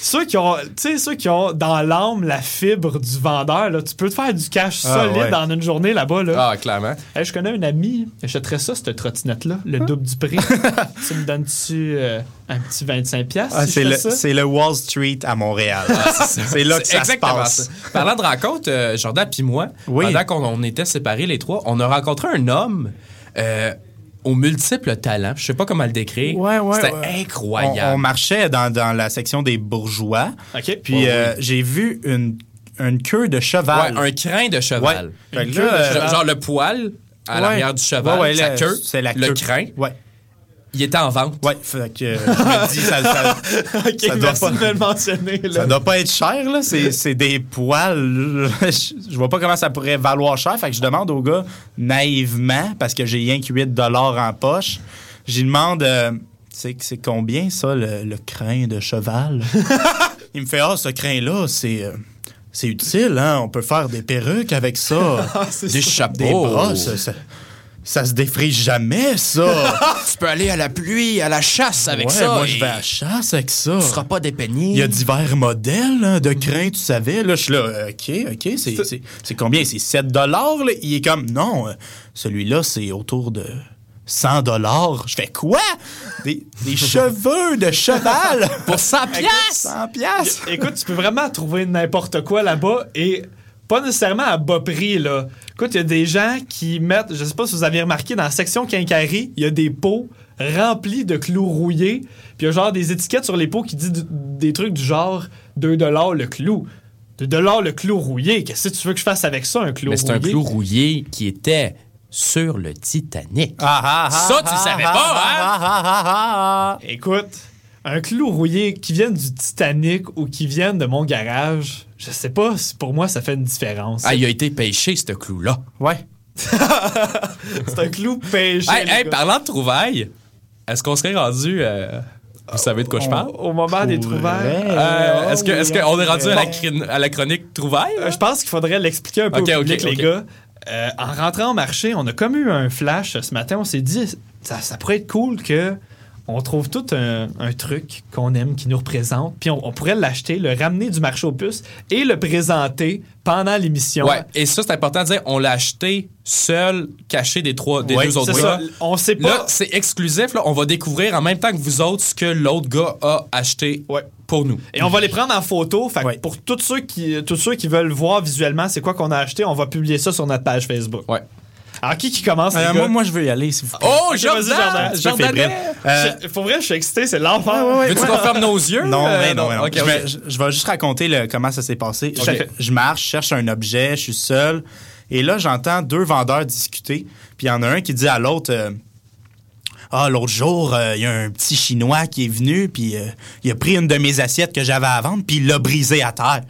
Speaker 3: Ceux qui ont, tu sais, ceux qui ont dans l'âme la fibre du vendeur, là, tu peux te faire du cash
Speaker 2: Ah,
Speaker 3: solide
Speaker 2: ouais.
Speaker 3: en une journée là-bas, là.
Speaker 4: Ah, clairement.
Speaker 3: Hey, je connais un ami, j'achèterais ça, cette trottinette-là, le double du prix. tu me donnes-tu euh, un petit 25$ piastres
Speaker 2: Ah,
Speaker 3: si
Speaker 2: c'est le, c'est Wall Street à Montréal. c'est là que
Speaker 4: C'est
Speaker 2: ça se
Speaker 4: exactement
Speaker 2: passe.
Speaker 4: ça. Parlant de rencontre, euh, Jordan puis moi,
Speaker 2: Oui.
Speaker 4: pendant qu'on on était séparés les trois, on a rencontré un homme euh, aux multiples talents. Je sais pas comment le décrire.
Speaker 2: Ouais, ouais,
Speaker 4: C'était
Speaker 2: ouais.
Speaker 4: incroyable.
Speaker 2: On, on marchait dans, dans la section des bourgeois. Puis euh, j'ai vu une, une queue de cheval.
Speaker 4: Ouais, un crin de cheval.
Speaker 2: Ouais. Fait que
Speaker 3: Une
Speaker 2: là,
Speaker 3: queue de
Speaker 2: euh,
Speaker 3: cheval.
Speaker 4: Genre le poil à
Speaker 2: ouais.
Speaker 4: l'arrière du cheval,
Speaker 2: Ouais, ouais,
Speaker 4: sa
Speaker 2: la-
Speaker 4: queue,
Speaker 2: c'est la
Speaker 4: le
Speaker 2: queue.
Speaker 4: crin,
Speaker 2: Ouais.
Speaker 4: Il était en vente.
Speaker 2: Ouais, fait que euh, je me dis, ça, ça,
Speaker 3: OK,
Speaker 2: ça doit pas-
Speaker 3: me le mentionner. Là.
Speaker 2: ça doit pas être cher, là. C'est, c'est des poils. je, je vois pas comment ça pourrait valoir cher. Fait que je demande au gars, naïvement, parce que j'ai rien que 8 en poche, j'y demande, euh, c'est, c'est combien, ça, le, le crin de cheval? Il me fait, ah, ce crin-là, c'est... euh, c'est utile, hein? On peut faire des perruques avec ça.
Speaker 4: Des chapeaux.
Speaker 2: des bras, ça, ça, se défrise jamais, ça.
Speaker 4: Tu peux aller à la pluie, à la chasse avec
Speaker 2: ouais,
Speaker 4: ça.
Speaker 2: moi,
Speaker 4: et
Speaker 2: je vais à la chasse avec ça.
Speaker 4: Tu seras pas dépeigné.
Speaker 2: Il y a divers modèles hein, de crins, tu savais. Là, je suis là, euh, OK, OK, c'est- c'est c'est combien? C'est 7 dollars? Il est comme, non, euh, celui-là, c'est autour de 100 dollars. Je fais quoi? Des, des cheveux de cheval
Speaker 4: Pour 100 piastres!
Speaker 2: 100 piastres?
Speaker 3: Écoute, tu peux vraiment trouver n'importe quoi là-bas et pas nécessairement à bas prix, là. Écoute, il y a des gens qui mettent, je sais pas si vous avez remarqué, dans la section quincaillerie, il y a des pots remplis de clous rouillés. Puis il y a genre des étiquettes sur les pots qui disent du- des trucs du genre 2 le clou. 2 le clou rouillé. Qu'est-ce que tu veux que je fasse avec ça, un clou
Speaker 4: Mais c'est un
Speaker 3: rouillé?
Speaker 4: clou rouillé qui était sur le Titanic.
Speaker 2: Ah, ah, ah,
Speaker 4: Ça, tu
Speaker 2: ah,
Speaker 4: savais
Speaker 2: ah,
Speaker 4: pas, hein?
Speaker 2: ah, ah, ah, ah.
Speaker 3: Écoute, un clou rouillé qui vienne du Titanic ou qui vienne de mon garage, je sais pas si pour moi ça fait une différence.
Speaker 4: Ah, il a été pêché, ce clou-là.
Speaker 2: Ouais.
Speaker 3: C'est un clou pêché.
Speaker 4: Hey, parlant de trouvailles, est-ce qu'on serait rendu. euh, vous savez de quoi je parle?
Speaker 3: Au, moment des trouvailles.
Speaker 4: Euh, est-ce que- est-ce qu'on est rendu à la, à la chronique trouvailles?
Speaker 3: Euh, je pense qu'il faudrait l'expliquer un peu
Speaker 4: Ok,
Speaker 3: au
Speaker 4: ok,
Speaker 3: public,
Speaker 4: ok.
Speaker 3: les gars. Euh, en rentrant au marché, on a comme eu un flash ce matin. On s'est dit, ça, ça pourrait être cool que on trouve tout un, un truc qu'on aime, qui nous représente, puis on, on pourrait l'acheter, le ramener du marché aux puces et le présenter pendant l'émission.
Speaker 4: Ouais, et ça, c'est important de dire, on l'a acheté seul, caché des, trois, des
Speaker 2: Ouais,
Speaker 4: deux autres
Speaker 3: C'est
Speaker 4: gars.
Speaker 3: On sait pas.
Speaker 4: Là, c'est exclusif. Là, on va découvrir en même temps que vous autres ce que l'autre gars a acheté
Speaker 3: Ouais.
Speaker 4: pour nous.
Speaker 3: Et on va les prendre en photo. Fait
Speaker 2: Ouais.
Speaker 3: pour tous ceux, qui, tous ceux qui veulent voir visuellement c'est quoi qu'on a acheté, on va publier ça sur notre page Facebook.
Speaker 4: Ouais.
Speaker 3: Alors, qui qui commence,
Speaker 2: Euh, moi, moi, je veux y aller, s'il vous plaît.
Speaker 4: Oh,
Speaker 3: Ok,
Speaker 4: Jordan!
Speaker 3: Jordan.
Speaker 2: Peu
Speaker 4: Jordan!
Speaker 2: fébrile. Euh,
Speaker 3: Je- Pour vrai, je suis excité, c'est l'enfer.
Speaker 4: Veux-tu qu'on ferme nos yeux?
Speaker 2: Non,
Speaker 4: Euh,
Speaker 2: mais non, non.
Speaker 4: ok,
Speaker 2: je, vais, je- je vais juste raconter le- comment ça s'est passé. Je, je marche, je cherche un objet, je suis seul. Et là, j'entends deux vendeurs discuter. Puis il y en a un qui dit à l'autre euh, Ah, l'autre jour, euh, il y a un petit Chinois qui est venu, puis euh, il a pris une de mes assiettes que j'avais à vendre, puis il l'a brisée à terre.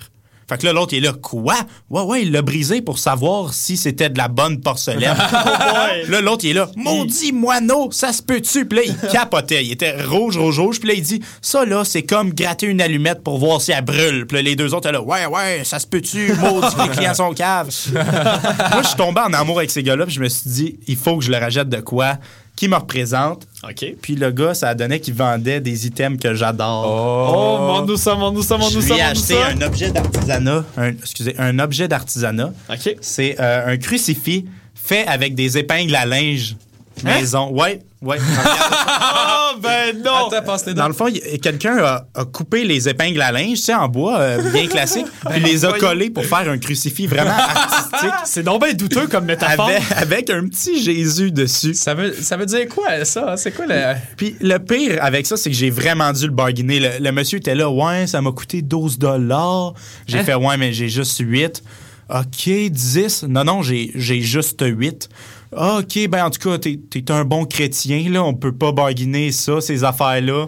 Speaker 2: Fait que là, l'autre, il est là, quoi? Ouais, ouais, il l'a brisé pour savoir si c'était de la bonne porcelaine. Là, l'autre, il est là, maudit moineau, ça se peut-tu? Puis là, il capotait. Il était rouge, rouge, rouge. Puis là, il dit, ça, là, c'est comme gratter une allumette pour voir si elle brûle. Puis là, les deux autres, là, ouais, ouais, ça se peut-tu? Maudit, les clients sont caves. Moi, je suis tombé en amour avec ces gars-là. Puis je me suis dit, il faut que je le rachète de quoi? Qui me représente?
Speaker 3: OK.
Speaker 2: Puis le gars, ça donnait qu'il vendait des items que j'adore.
Speaker 3: Oh, ça, montre-nous ça,
Speaker 2: Je
Speaker 3: montre-nous
Speaker 2: lui
Speaker 3: ça,
Speaker 2: ai
Speaker 3: montre-nous
Speaker 2: acheté
Speaker 3: ça.
Speaker 2: un objet d'artisanat. Un, excusez, un objet d'artisanat.
Speaker 3: OK.
Speaker 2: C'est euh, un crucifix fait avec des épingles à linge maison. Ouais, ouais.
Speaker 3: Oh, ben non!
Speaker 4: Attends,
Speaker 2: Dans le fond, quelqu'un a, a coupé les épingles à linge, tu sais, en bois, euh, bien classique, puis les a collées pour faire un crucifix vraiment artistique
Speaker 3: C'est donc bien douteux comme métaphore.
Speaker 2: avec, avec un petit Jésus dessus.
Speaker 4: Ça veut, ça veut dire quoi, ça? C'est quoi le.
Speaker 2: Puis le pire avec ça, c'est que j'ai vraiment dû le bargainer. Le, le monsieur était là, ouais, ça m'a coûté 12 dollars. J'ai fait, ouais, mais j'ai juste 8. OK, 10. Non, non, j'ai j'ai juste 8. Ah, OK, ben en tout cas, t'es es un bon chrétien, là. On peut pas bargainer ça, ces affaires-là.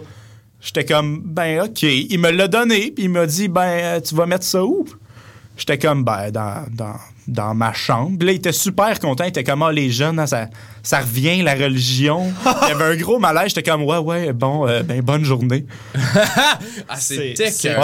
Speaker 2: J'étais comme, ben OK. Il me l'a donné, puis il m'a dit, ben, euh, tu vas mettre ça où? J'étais comme, ben, dans, dans, dans ma chambre. Puis là, il était super content. Il était comme, ah, les jeunes, hein, ça, ça revient, la religion. il y avait un gros malaise. J'étais comme, ouais, ouais, bon, euh, ben, bonne journée.
Speaker 4: Ah,
Speaker 3: C'est
Speaker 4: écœurant.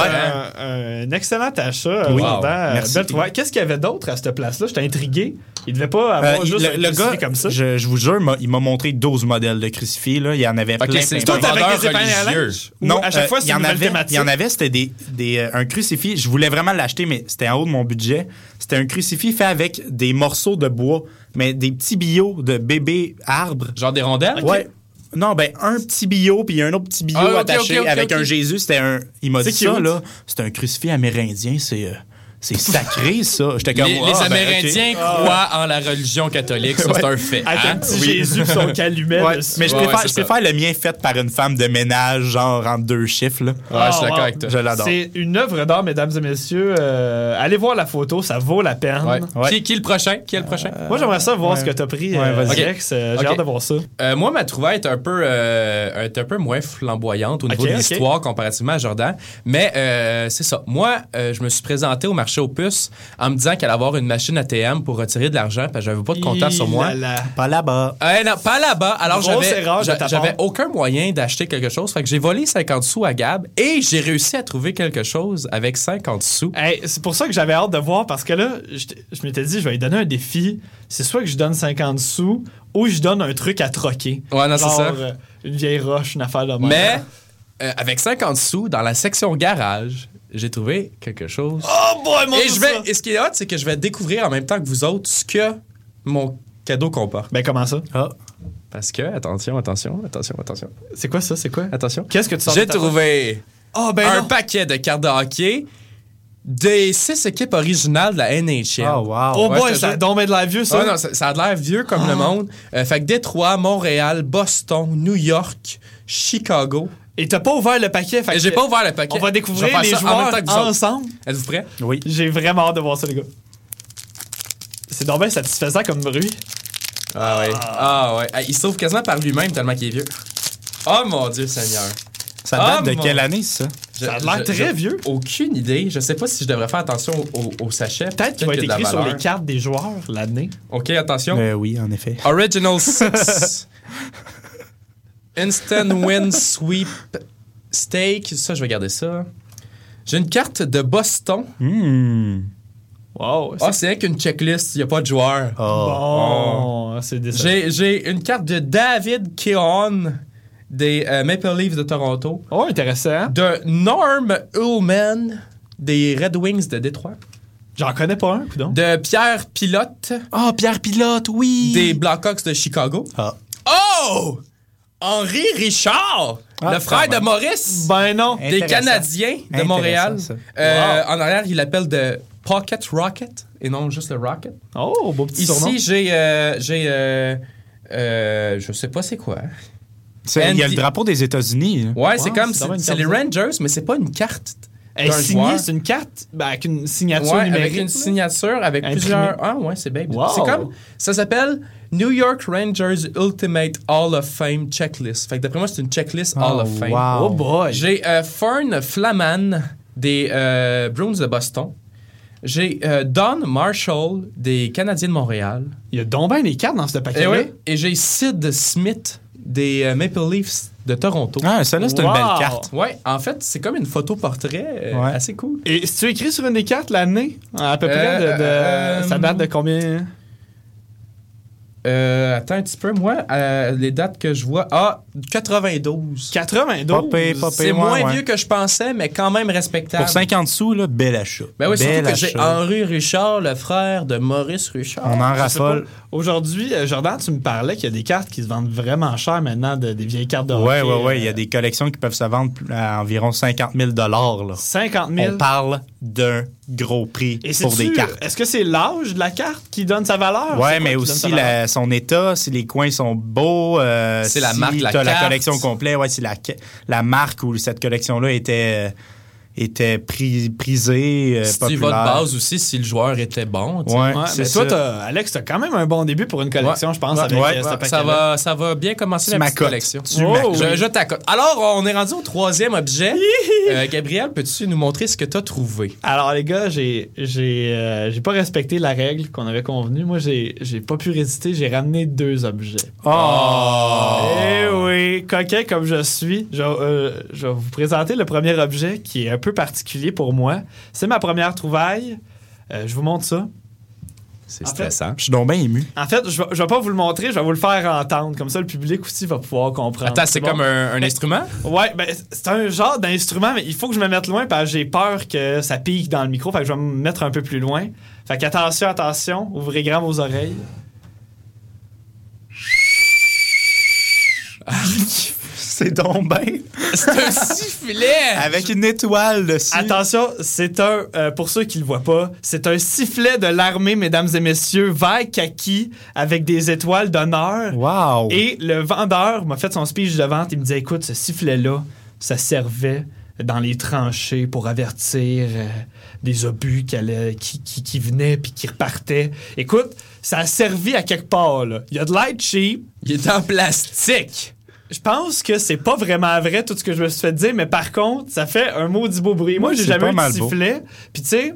Speaker 3: un, un excellent achat,
Speaker 2: Oui.
Speaker 4: Wow.
Speaker 3: Euh,
Speaker 2: Merci.
Speaker 3: Qu'est-ce qu'il y avait d'autre à cette place-là? J'étais intrigué. Il devait pas avoir
Speaker 2: Euh,
Speaker 3: juste
Speaker 2: le,
Speaker 3: un
Speaker 2: le gars,
Speaker 3: comme ça.
Speaker 2: Je, je vous jure, il m'a montré 12 modèles de crucifix. Là. Il y en avait
Speaker 4: Ok,
Speaker 2: plein,
Speaker 4: c'est
Speaker 2: plein,
Speaker 4: tout
Speaker 2: plein.
Speaker 3: avec des épingles à linge?
Speaker 2: Non,
Speaker 3: à chaque
Speaker 2: euh,
Speaker 3: fois,
Speaker 2: il
Speaker 3: c'est
Speaker 2: y
Speaker 3: une nouvelle
Speaker 2: avait,
Speaker 3: thématique.
Speaker 2: Il y en avait, c'était des, des, euh, un crucifix. Je voulais vraiment l'acheter, mais c'était en haut de mon budget. C'était un crucifix fait avec des morceaux de bois, mais des petits billots de bébés arbres.
Speaker 4: Genre des rondelles?
Speaker 2: Ouais. Non, ben, un petit billot, puis un autre petit billot
Speaker 4: Ah,
Speaker 2: attaché avec un Jésus. C'était un. Il m'a dit ça, là. C'est un crucifix amérindien. C'est. euh, C'est sacré, ça. J'étais comme.
Speaker 4: Les,
Speaker 2: ah,
Speaker 4: les
Speaker 2: ben,
Speaker 4: Amérindiens
Speaker 2: ok.
Speaker 4: croient en la religion catholique, ça c'est un fait.
Speaker 3: Avec
Speaker 4: hein?
Speaker 3: un petit Jésus son calumet
Speaker 2: Ouais, mais je préfère,
Speaker 4: ouais,
Speaker 2: je
Speaker 4: c'est
Speaker 2: préfère le mien fait par une femme de ménage, genre entre deux chiffres. Là.
Speaker 4: Ouais, je suis
Speaker 3: Ah,
Speaker 4: d'accord
Speaker 3: wow.
Speaker 4: avec toi.
Speaker 2: Je l'adore.
Speaker 3: C'est une œuvre d'art, mesdames et messieurs. Euh, allez voir la photo, ça vaut la peine.
Speaker 4: Ouais.
Speaker 2: Ouais.
Speaker 4: Qui, qui est le prochain? Qui est le prochain?
Speaker 3: Moi, j'aimerais ça voir
Speaker 2: Ouais.
Speaker 3: ce que t'as pris,
Speaker 2: Ouais,
Speaker 3: euh,
Speaker 2: vas-y.
Speaker 3: Rex. Euh, J'ai
Speaker 4: Ok.
Speaker 3: hâte de voir ça.
Speaker 4: Euh, moi, ma trouvaille est un peu, euh, est un peu moins flamboyante au niveau de l'histoire comparativement à Jordan. Mais euh, c'est ça. Moi, euh, je me suis présenté au marché aux puces en me disant qu'elle allait avoir une machine ATM pour retirer de l'argent parce que j'avais pas de comptant sur moi.
Speaker 3: Hi là là.
Speaker 2: Pas là-bas.
Speaker 4: Euh, non, pas là-bas. Alors, j'avais, aucun moyen d'acheter quelque chose. Fait que j'ai volé 50 sous à Gab et j'ai réussi à trouver quelque chose avec 50 sous.
Speaker 3: Hey, c'est pour ça que j'avais hâte de voir parce que là, je, je m'étais dit, je vais lui donner un défi. C'est soit que je donne 50 sous ou je donne un truc à troquer.
Speaker 4: Ouais, non, c'est ça.
Speaker 3: euh, une vieille roche, une affaire de.
Speaker 4: Mais euh, avec 50 sous, dans la section garage, j'ai trouvé quelque chose.
Speaker 3: Oh boy, mon
Speaker 4: et, je vais, et ce qui est hot, c'est que je vais découvrir en même temps que vous autres ce que mon cadeau comporte.
Speaker 3: Ben, comment ça?
Speaker 2: Ah.
Speaker 4: Parce que, attention, attention, attention, attention,
Speaker 3: C'est quoi ça? C'est quoi?
Speaker 4: attention.
Speaker 3: Qu'est-ce que tu sors
Speaker 4: J'ai
Speaker 3: de
Speaker 4: trouvé
Speaker 3: Oh, ben
Speaker 4: un
Speaker 3: non.
Speaker 4: paquet de cartes de hockey des six équipes originales de la NHL.
Speaker 2: Oh, wow.
Speaker 3: Oh
Speaker 4: Ouais,
Speaker 3: boy, ça a de la vieux, ça.
Speaker 4: Ouais, non, ça, ça a l'air vieux comme le monde. Euh, fait que Détroit, Montréal, Boston, New York, Chicago.
Speaker 3: Et t'as pas ouvert le paquet. fait
Speaker 4: J'ai pas ouvert le paquet.
Speaker 3: On va
Speaker 4: Je vais
Speaker 3: découvrir les
Speaker 4: ça en
Speaker 3: joueurs
Speaker 4: même temps que vous autres.
Speaker 3: ensemble.
Speaker 4: Êtes-vous prêts?
Speaker 2: Oui.
Speaker 3: J'ai vraiment hâte de voir ça, les gars. C'est bien satisfaisant comme bruit.
Speaker 4: Ah ouais. Ah ouais. Il sauve quasiment par lui-même tellement qu'il est vieux. Oh mon Dieu Seigneur.
Speaker 2: Ça date de
Speaker 4: mon-
Speaker 2: quelle année, ça?
Speaker 4: Je-
Speaker 3: Ça a l'air très vieux.
Speaker 4: Aucune idée. Je sais pas si je devrais faire attention au, au- au sachet.
Speaker 3: Peut-être qu'il va être
Speaker 4: de
Speaker 3: écrit sur les cartes des joueurs l'année.
Speaker 4: OK, attention.
Speaker 2: Euh, oui, en effet.
Speaker 4: Original Six. Instant Win Sweep Steak. Ça, je vais garder ça. J'ai une carte de Boston.
Speaker 2: Hmm.
Speaker 3: Wow.
Speaker 4: Ah, c'est rien qu'une checklist. Il n'y a pas de joueur.
Speaker 2: Oh.
Speaker 3: bon. C'est décevant.
Speaker 4: J'ai, j'ai une carte de David Keown des euh, Maple Leafs de Toronto.
Speaker 3: Oh, intéressant.
Speaker 4: De Norm Ullman des Red Wings de Détroit.
Speaker 3: J'en connais pas un, coudon.
Speaker 4: De Pierre Pilote
Speaker 2: Oh, Pierre Pilote, oui!
Speaker 4: des Blackhawks de Chicago.
Speaker 2: Ah.
Speaker 4: Oh! Henri Richard,
Speaker 2: Ah,
Speaker 4: le frère de. Maurice,
Speaker 3: Ben non.
Speaker 4: des. Canadiens de Montréal.
Speaker 2: ça.
Speaker 4: Euh, En arrière, il l'appelle de Pocket Rocket et non juste le Rocket.
Speaker 3: Oh, beau petit surnom.
Speaker 4: Ici, j'ai. euh, j'ai euh, euh, je sais pas c'est quoi.
Speaker 2: C'est- Il y a le drapeau des États-Unis. là.
Speaker 4: Ouais, c'est comme.
Speaker 3: c'est
Speaker 4: les Rangers, mais c'est pas une carte.
Speaker 3: Elle est
Speaker 4: d'un
Speaker 3: signée,
Speaker 4: joueur.
Speaker 3: c'est une carte ben, avec une signature
Speaker 4: Ouais,
Speaker 3: numérique.
Speaker 4: avec une signature, avec plusieurs. Ah, ouais, c'est bien.
Speaker 3: Wow.
Speaker 4: C'est comme. Ça s'appelle New York Rangers Ultimate Hall of Fame Checklist. Fait que d'après moi, c'est une checklist Hall of Fame.
Speaker 2: wow.
Speaker 3: Oh boy.
Speaker 4: J'ai euh, Fern Flaman des euh, Bruins de Boston. J'ai euh, Don Marshall des Canadiens de Montréal.
Speaker 3: Il y a donc bien des cartes dans ce paquet
Speaker 4: Et, ouais, et j'ai Sid Smith des euh, Maple Leafs de Toronto.
Speaker 2: Ah, celle-là, c'est une belle carte.
Speaker 4: Ouais, en fait, c'est comme une photo portrait euh,
Speaker 2: Ouais.
Speaker 4: assez cool.
Speaker 3: Et si tu écris sur une des cartes l'année, à peu près, de, de-
Speaker 4: Euh,
Speaker 3: ça date de combien?
Speaker 4: Euh, attends un petit peu, moi, euh, les dates que je vois. Ah, 92.
Speaker 3: 92.
Speaker 2: Pas pire, pas
Speaker 4: C'est moins
Speaker 2: ouais,
Speaker 4: vieux que je pensais, mais quand même respectable.
Speaker 2: Pour 50 sous, là, bel achat.
Speaker 4: Ben oui, surtout
Speaker 2: Bel
Speaker 4: que j'ai
Speaker 2: achat.
Speaker 4: Henri Richard, le frère de Maurice Richard.
Speaker 2: On en raffole.
Speaker 3: Aujourd'hui, euh, Jordan, tu me parlais qu'il y a des cartes qui se vendent vraiment cher maintenant, de- des vieilles cartes de
Speaker 2: Ouais,
Speaker 3: hockey,
Speaker 2: ouais, ouais. Il y
Speaker 3: euh,
Speaker 2: a des collections qui peuvent se vendre à environ 50 000 là.
Speaker 3: 50 000.
Speaker 2: On parle d'un gros prix
Speaker 3: Et
Speaker 2: pour des cartes.
Speaker 3: Est-ce que c'est l'âge de la carte qui donne sa valeur? Quoi
Speaker 2: mais aussi la- son état, si les coins sont beaux, euh,
Speaker 4: C'est la
Speaker 2: si
Speaker 4: marque, la
Speaker 2: t'as la
Speaker 4: carte.
Speaker 2: collection complète, ouais, c'est la, la marque où cette collection-là était, euh, était pri- prisée, euh,
Speaker 4: Si tu vas de
Speaker 2: populaire.
Speaker 4: base aussi, si le joueur était bon. tu.
Speaker 2: Ouais,
Speaker 3: Ouais,
Speaker 2: c'est
Speaker 3: mais toi, t'as- Alex, t'as quand même un bon début pour une collection,
Speaker 4: Ouais.
Speaker 3: je pense,
Speaker 4: Ouais.
Speaker 3: avec
Speaker 2: Ouais,
Speaker 3: euh,
Speaker 4: Ça va, ça va bien commencer
Speaker 2: Tu
Speaker 4: la petite collection.
Speaker 3: Oh.
Speaker 4: Je, je t'accote. Alors, on est rendu au troisième objet. Euh, Gabriel, peux-tu nous montrer ce que tu as trouvé?
Speaker 3: Alors, les gars, j'ai j'ai euh, j'ai pas respecté la règle qu'on avait convenue. Moi, j'ai j'ai pas pu résister. J'ai ramené deux objets.
Speaker 2: Oh!
Speaker 3: Eh oui, coquin comme je suis, je, euh, je vais vous présenter le premier objet qui est un peu particulier pour moi. C'est ma première trouvaille. Euh, je vous montre ça.
Speaker 4: C'est
Speaker 3: En fait-
Speaker 4: stressant.
Speaker 2: Je suis donc bien ému.
Speaker 3: En fait, je vais, je vais pas vous le montrer, je vais vous le faire entendre. Comme ça, le public aussi va pouvoir comprendre.
Speaker 4: Attends, c'est
Speaker 3: bon?
Speaker 4: comme un, un instrument?
Speaker 3: Ouais, ben, c'est un genre d'instrument, mais il faut que je me mette loin parce que j'ai peur que ça pique dans le micro. Fait que je vais me mettre un peu plus loin. Fait qu'attention, attention, ouvrez grand vos oreilles.
Speaker 2: C'est donc bien.
Speaker 4: C'est un sifflet!
Speaker 2: Avec une étoile dessus.
Speaker 3: Attention, c'est un, euh, pour ceux qui le voient pas, c'est un sifflet de l'armée, mesdames et messieurs, vert kaki avec des étoiles d'honneur.
Speaker 2: Wow.
Speaker 3: Et le vendeur m'a fait son speech de vente. Il me disait écoute, ce sifflet-là, ça servait dans les tranchées pour avertir euh, des obus qui, allaient- qui, qui, qui venaient puis qui repartaient. Écoute, ça a servi à quelque part. Là. Il y a de l'aide cheap.
Speaker 4: Il est en plastique!
Speaker 3: Je pense que c'est pas vraiment vrai tout ce que je me suis fait dire, mais par contre, ça fait un maudit beau bruit. Moi, j'ai jamais eu de sifflet. Puis tu sais,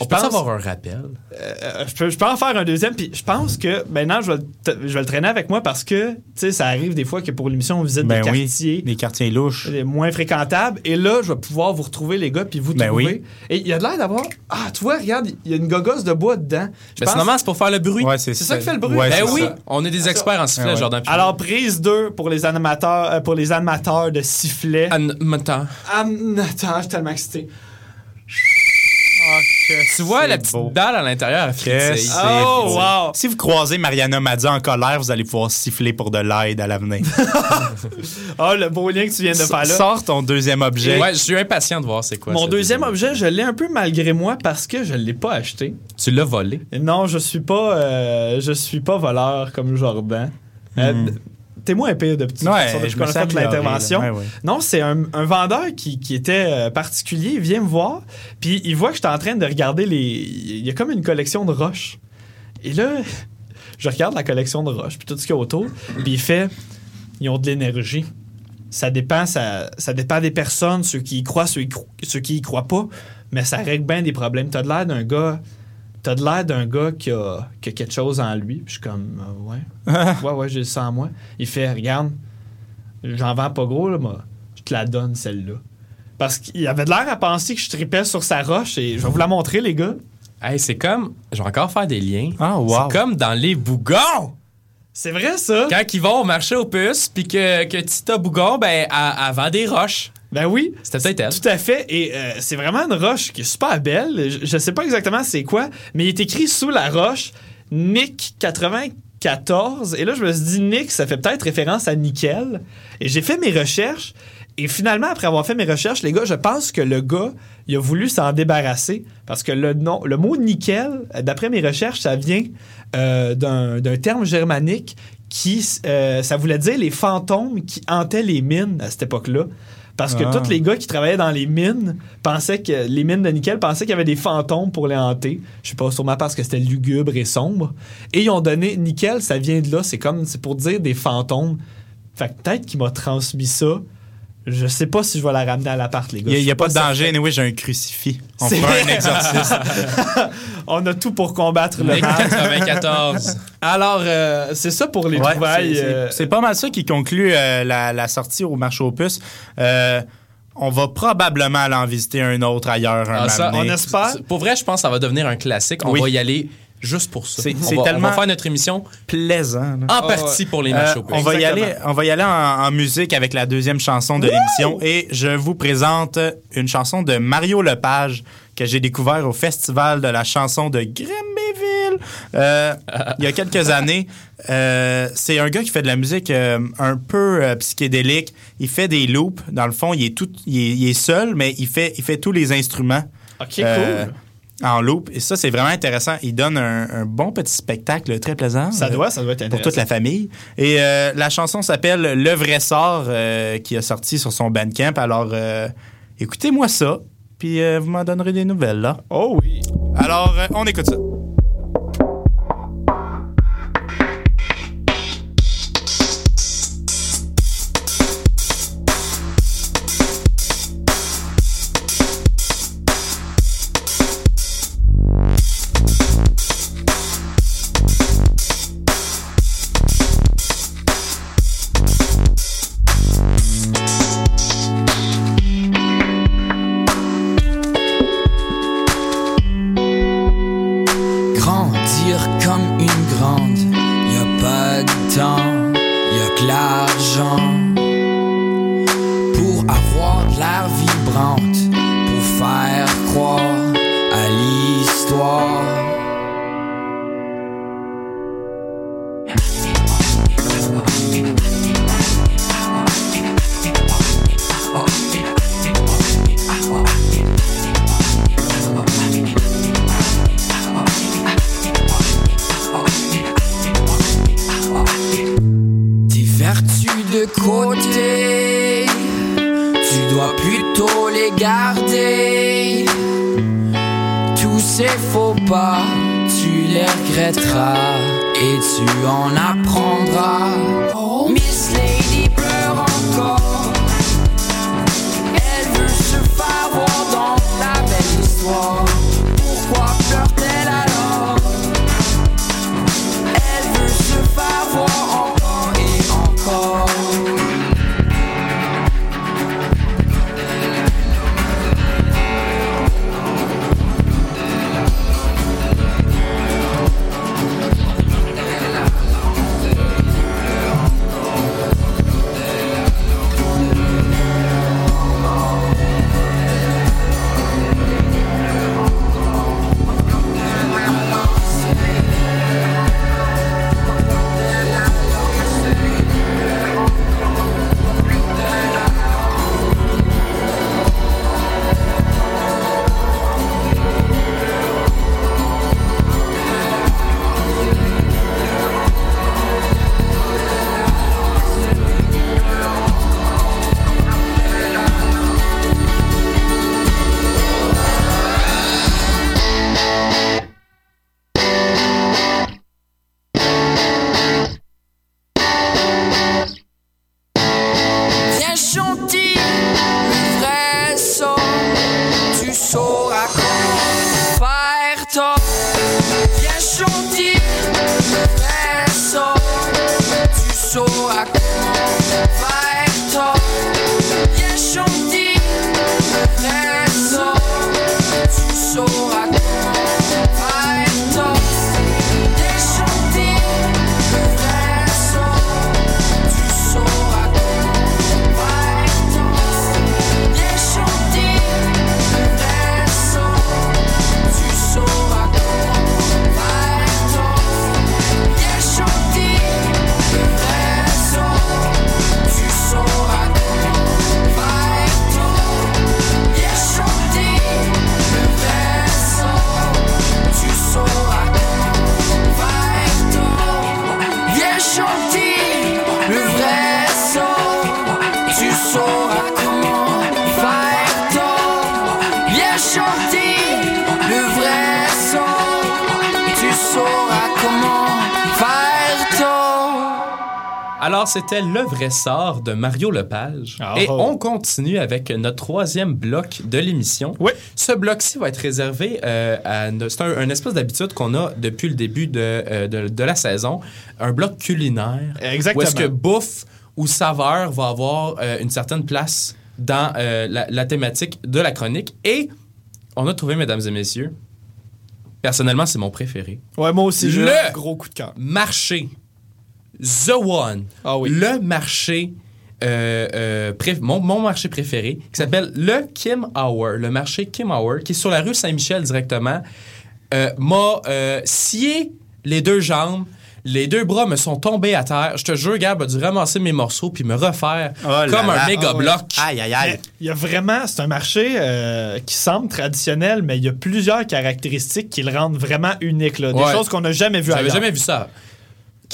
Speaker 3: je
Speaker 4: peut
Speaker 3: pense-
Speaker 4: avoir un rappel?
Speaker 3: euh, je, peux, je peux en faire un deuxième. Puis je pense que maintenant, je vais, je vais le traîner avec moi parce que, tu sais, ça arrive des fois que pour l'émission, on visite
Speaker 2: ben
Speaker 3: des
Speaker 2: oui.
Speaker 3: quartiers
Speaker 2: Des quartiers louches.
Speaker 3: les moins fréquentables. Et là, je vais pouvoir vous retrouver, les gars, puis vous
Speaker 2: Ben
Speaker 3: trouver.
Speaker 2: oui.
Speaker 3: Et il y a de l'air d'avoir. Ah, tu vois, regarde, il y a une gogosse de bois dedans. Je
Speaker 4: Ben,
Speaker 3: pense-
Speaker 4: c'est normal, c'est pour faire le bruit.
Speaker 2: Ouais, c'est
Speaker 3: C'est ça qui fait le bruit?
Speaker 2: Ouais,
Speaker 4: ben oui,
Speaker 2: ça.
Speaker 4: on est des experts en sifflet,
Speaker 2: Ah ouais.
Speaker 4: Jordan.
Speaker 3: Alors, prise 2 pour les animateurs, euh, pour les animateurs de
Speaker 4: maintenant.
Speaker 3: Ah, attends, je suis tellement excité.
Speaker 4: Tu vois la petite
Speaker 2: beau.
Speaker 4: dalle à l'intérieur,
Speaker 2: c'est
Speaker 3: Oh, wow.
Speaker 2: Si vous croisez Mariana Madza en colère, vous allez pouvoir siffler pour de l'aide à l'avenir.
Speaker 3: Ah, le beau lien que tu viens de faire là.
Speaker 2: Sors ton deuxième objet.
Speaker 4: Ouais, je suis impatient de voir c'est quoi.
Speaker 3: Mon deuxième objet, je l'ai un peu malgré moi parce que je ne l'ai pas acheté.
Speaker 4: Tu l'as volé.
Speaker 3: Non, je suis pas, euh, je suis pas voleur comme Jordan. Euh, T'es moins pire de petit
Speaker 2: Ouais, je
Speaker 3: fait l'intervention.
Speaker 2: là. Ouais, ouais.
Speaker 3: Non, c'est un, un vendeur qui, qui était euh, particulier. Il vient me voir, puis il voit que j'étais en train de regarder les. Il y a comme une collection de roches. Et là, je regarde la collection de roches, puis tout ce qu'il y a autour, puis il fait ils ont de l'énergie. Ça dépend, ça, ça dépend des personnes, ceux qui y croient, ceux, qui- ceux qui y croient pas, mais ça règle bien des problèmes. T'as de l'air d'un gars. T'as de l'air d'un gars qui a, qui a quelque chose en lui. Puis je suis comme, euh, ouais. ouais, ouais, j'ai ça en moi. Il fait, regarde, j'en vends pas gros, là, moi. Je te la donne, celle-là. Parce qu'il avait de l'air à penser que je tripais sur sa roche et je vais vous la montrer, les gars.
Speaker 4: Hey, c'est comme. Je vais encore faire des liens.
Speaker 2: Ah, wow.
Speaker 4: C'est comme dans les bougons!
Speaker 3: C'est vrai, ça?
Speaker 4: Quand ils vont au marché aux puces, puis que, que Tita Bougon, ben, elle, elle vend des roches.
Speaker 3: Ben oui.
Speaker 4: C'était peut-être elle.
Speaker 3: Tout à fait. Et euh, c'est vraiment une roche qui est super belle. Je, je sais pas exactement c'est quoi, mais il est écrit sous la roche Nick 94. Et là, je me suis dit, Nick, ça fait peut-être référence à nickel. Et j'ai fait mes recherches. Et finalement, après avoir fait mes recherches, les gars, je pense que le gars, il a voulu s'en débarrasser parce que le, nom, le mot nickel, d'après mes recherches, ça vient euh, d'un d'un terme germanique qui, euh, ça voulait dire les fantômes qui hantaient les mines à cette époque-là. Parce que
Speaker 2: Ah.
Speaker 3: tous les gars qui travaillaient dans les mines pensaient que les mines de nickel pensaient qu'il y avait des fantômes pour les hanter. Je sais pas, sûrement parce que c'était lugubre et sombre. Et ils ont donné nickel, ça vient de là. C'est comme, c'est pour dire des fantômes. Fait que peut-être qu'il m'a transmis ça. Je sais pas si je vais la ramener à l'appart, les gars.
Speaker 2: Il n'y a, pas de danger. Anyway, j'ai un crucifix. On
Speaker 3: C'est-
Speaker 2: fera un exorcisme.
Speaker 3: On a tout pour combattre le
Speaker 4: Nick
Speaker 3: mal.
Speaker 4: 94.
Speaker 3: Alors, euh, c'est ça pour les
Speaker 2: Ouais,
Speaker 3: trouvailles.
Speaker 2: c'est-
Speaker 3: euh,
Speaker 2: pas mal ça qui conclut euh, la, la sortie au marché aux puces. Euh, on va probablement aller en visiter un autre ailleurs un
Speaker 4: Ah, ça,
Speaker 3: on espère.
Speaker 4: Pour vrai, je pense que ça va devenir un classique. On
Speaker 2: Oui.
Speaker 4: va y aller juste pour ça.
Speaker 2: C'est- tellement-
Speaker 4: On va faire notre émission
Speaker 2: plaisant. là.
Speaker 4: en partie pour les
Speaker 2: Euh,
Speaker 4: matchs
Speaker 2: on va y aller, on va y aller en, en musique avec la deuxième chanson de l'émission et je vous présente une chanson de Mario Lepage que j'ai découvert au festival de la chanson de Grimbyville euh, il y a quelques années. Euh, c'est un gars qui fait de la musique euh, un peu euh, psychédélique. Il fait des loops. Dans le fond, il est tout, il est, il est seul, mais il fait, il fait tous les instruments.
Speaker 3: Ok,
Speaker 2: euh,
Speaker 3: cool.
Speaker 2: En loop. Et ça, c'est vraiment intéressant. Il donne un, un bon petit spectacle très plaisant.
Speaker 3: Ça
Speaker 2: Euh,
Speaker 3: doit, ça doit être
Speaker 2: pour toute la famille. Et euh, la chanson s'appelle Le vrai sort, euh, qui a sorti sur son Bandcamp. Alors, euh, écoutez-moi ça, puis euh, vous m'en donnerez des nouvelles, là.
Speaker 3: Oh oui.
Speaker 2: Alors, euh, on écoute ça.
Speaker 6: Tu dois plutôt les garder. Tous ces faux pas, tu les regretteras et tu en apprendras. Oh. Miss Lady pleure encore. Elle veut se faire voir dans la belle histoire.
Speaker 4: C'était le vrai sort de Mario Lepage.
Speaker 3: Ah,
Speaker 4: Et on continue avec notre troisième bloc de l'émission.
Speaker 3: Oui.
Speaker 4: Ce bloc-ci va être réservé euh, à. C'est un, un espèce d'habitude qu'on a depuis le début de, euh, de, de la saison. Un bloc culinaire.
Speaker 3: Exactement.
Speaker 4: Où est-ce que bouffe ou saveur va avoir euh, une certaine place dans la, la thématique de la chronique. Et on a trouvé, mesdames et messieurs, personnellement, c'est mon préféré.
Speaker 3: Ouais, moi aussi, j'ai
Speaker 4: Le-
Speaker 3: un gros coup de cœur.
Speaker 4: marché The One,
Speaker 3: Ah oui.
Speaker 4: le marché, euh, euh, mon, mon marché préféré, qui s'appelle le Kim Hour, le marché Kim Hour, qui est sur la rue Saint-Michel directement, euh, m'a euh, scié les deux jambes. Les deux bras me sont tombés à terre. Je te jure, Gab a dû ramasser mes morceaux puis me refaire
Speaker 2: Oh là
Speaker 4: comme
Speaker 2: là.
Speaker 4: un méga
Speaker 3: Ah ouais.
Speaker 4: bloc.
Speaker 2: Aïe, aïe, aïe.
Speaker 3: Il y a vraiment, c'est un marché euh, qui semble traditionnel, mais il y a plusieurs caractéristiques qui le rendent vraiment unique. Là. Des
Speaker 4: Ouais.
Speaker 3: choses qu'on n'a jamais vues
Speaker 4: J'avais jamais vu ça.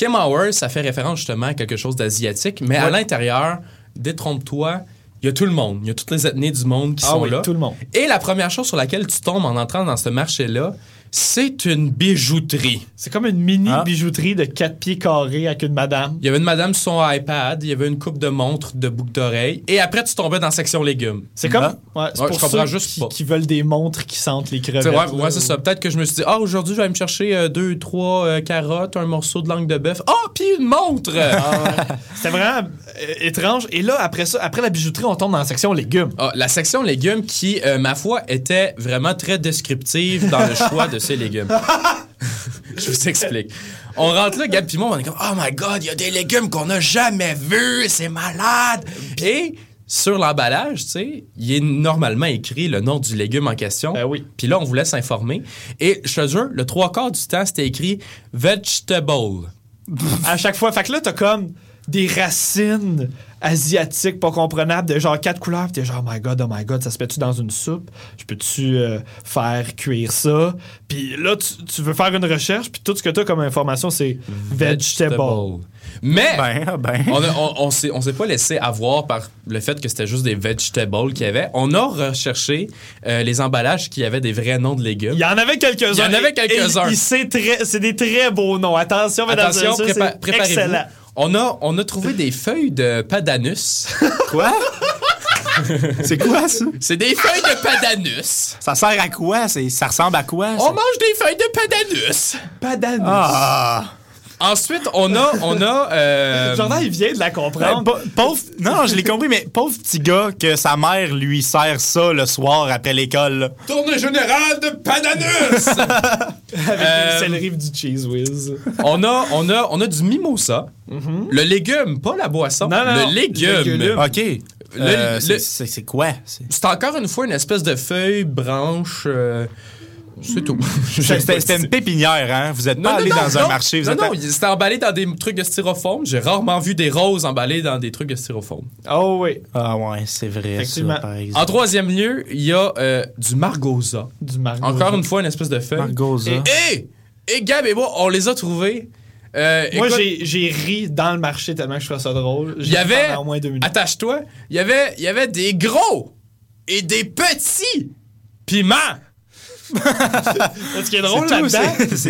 Speaker 4: Kim Hour, ça fait référence justement à quelque chose d'asiatique, mais à l'intérieur, détrompe-toi, il y a tout le monde. Il y a toutes les ethnies du monde qui
Speaker 3: Ah
Speaker 4: sont
Speaker 3: oui,
Speaker 4: là.
Speaker 3: tout le monde.
Speaker 4: Et la première chose sur laquelle tu tombes en entrant dans ce marché-là, c'est une bijouterie.
Speaker 3: C'est comme une mini
Speaker 2: Ah.
Speaker 3: bijouterie de 4 pieds carrés avec une madame.
Speaker 4: Il y avait une madame sur son iPad, il y avait une coupe de montres, de boucles d'oreilles, et après tu tombais dans la section légumes.
Speaker 3: C'est comme.
Speaker 2: Ah.
Speaker 3: Ouais, c'est
Speaker 4: Ouais,
Speaker 3: pour
Speaker 4: je comprends
Speaker 3: ceux
Speaker 4: juste
Speaker 3: qui,
Speaker 4: pas.
Speaker 3: qui veulent des montres qui sentent les crevettes.
Speaker 4: ouais, ouais, c'est ça. Peut-être que je me suis dit, ah, aujourd'hui, je vais aller me chercher euh, deux, trois euh, carottes, un morceau de langue de bœuf. Ah, puis une montre!
Speaker 3: C'était vraiment euh, étrange. Et là, après ça, après la bijouterie, on tombe dans la section légumes.
Speaker 4: Ah, la section légumes qui, euh, ma foi, était vraiment très descriptive dans le choix de ces légumes. Je vous explique. On rentre là, Gab puis moi, on est comme Oh my God, il y a des légumes qu'on n'a jamais vus, c'est malade! Et sur l'emballage, tu sais, il est normalement écrit le nom du légume en question.
Speaker 3: Ben oui.
Speaker 4: Puis là, on vous laisse informer. Et je te jure, le trois quarts du temps, c'était écrit vegetable.
Speaker 3: À chaque fois. Fait que là, t'as comme des racines asiatique, pas comprenable, de genre quatre couleurs. Puis t'es genre, oh my god, oh my god, ça se fait-tu dans une soupe? Je peux-tu euh, faire cuire ça? Puis là, tu, tu veux faire une recherche, puis tout ce que t'as comme information, c'est vegetable.
Speaker 4: Mais
Speaker 2: Ben, ah ben.
Speaker 4: on, on, on s'est, on s'est pas laissé avoir par le fait que c'était juste des vegetables qu'il y avait. On a recherché euh, les emballages qui avaient des vrais noms de légumes.
Speaker 3: Il y en avait quelques-uns.
Speaker 4: Il y en avait quelques-uns.
Speaker 3: et- et c'est très- c'est des très beaux noms. Attention, mesdames et
Speaker 4: Attention,
Speaker 3: messieurs,
Speaker 4: prépa-
Speaker 3: c'est
Speaker 4: préparez-vous.
Speaker 3: excellent.
Speaker 4: On a, on a trouvé des feuilles de padanus.
Speaker 2: Quoi? c'est quoi ça?
Speaker 4: C'est des feuilles de padanus.
Speaker 2: Ça sert à quoi? C'est- Ça ressemble à quoi? ça?
Speaker 4: On mange des feuilles de padanus.
Speaker 3: Pas d'anus.
Speaker 2: Ah!
Speaker 4: Ensuite, on a, on a. euh,
Speaker 3: Jordan, il vient de la comprendre.
Speaker 2: pa- pauvre. Non, je l'ai compris, mais pauvre petit gars que sa mère lui sert ça le soir après l'école.
Speaker 4: tournée générale de padanus.
Speaker 3: Avec
Speaker 4: euh,
Speaker 3: le céleri du cheese whiz.
Speaker 4: on a, on a, on a du mimosa. Le légume, pas la boisson.
Speaker 3: Non, non, non.
Speaker 4: le légume.
Speaker 3: Le légume.
Speaker 2: OK. Euh,
Speaker 4: le-
Speaker 2: c'est- c'est c'est quoi? C'est-
Speaker 4: C'est encore une fois une espèce de feuille, branche. euh, c'est tout.
Speaker 2: C'était une pépinière, hein? Vous êtes pas allé dans un
Speaker 4: non,
Speaker 2: marché. Vous
Speaker 4: non,
Speaker 2: êtes
Speaker 4: non, c'était emballé dans des trucs de styrofoam. J'ai rarement vu des roses emballées dans des trucs de styrofoam.
Speaker 3: Oh oui,
Speaker 2: Ah ouais, c'est vrai,
Speaker 3: Effectivement.
Speaker 2: ça, par
Speaker 4: En troisième lieu, il y a euh, du margosa.
Speaker 3: du margot.
Speaker 4: Encore une fois, une espèce de feuille.
Speaker 2: Margosa.
Speaker 4: Et, et, et Gab et moi, on les a trouvés. Euh,
Speaker 3: Moi, j'ai ri dans le marché tellement que je trouvais ça drôle.
Speaker 4: Il y avait.
Speaker 3: Pendant au moins deux minutes.
Speaker 4: Attache-toi. Il y avait, il y avait des gros et des petits piments.
Speaker 3: Ce qui est drôle là-dedans,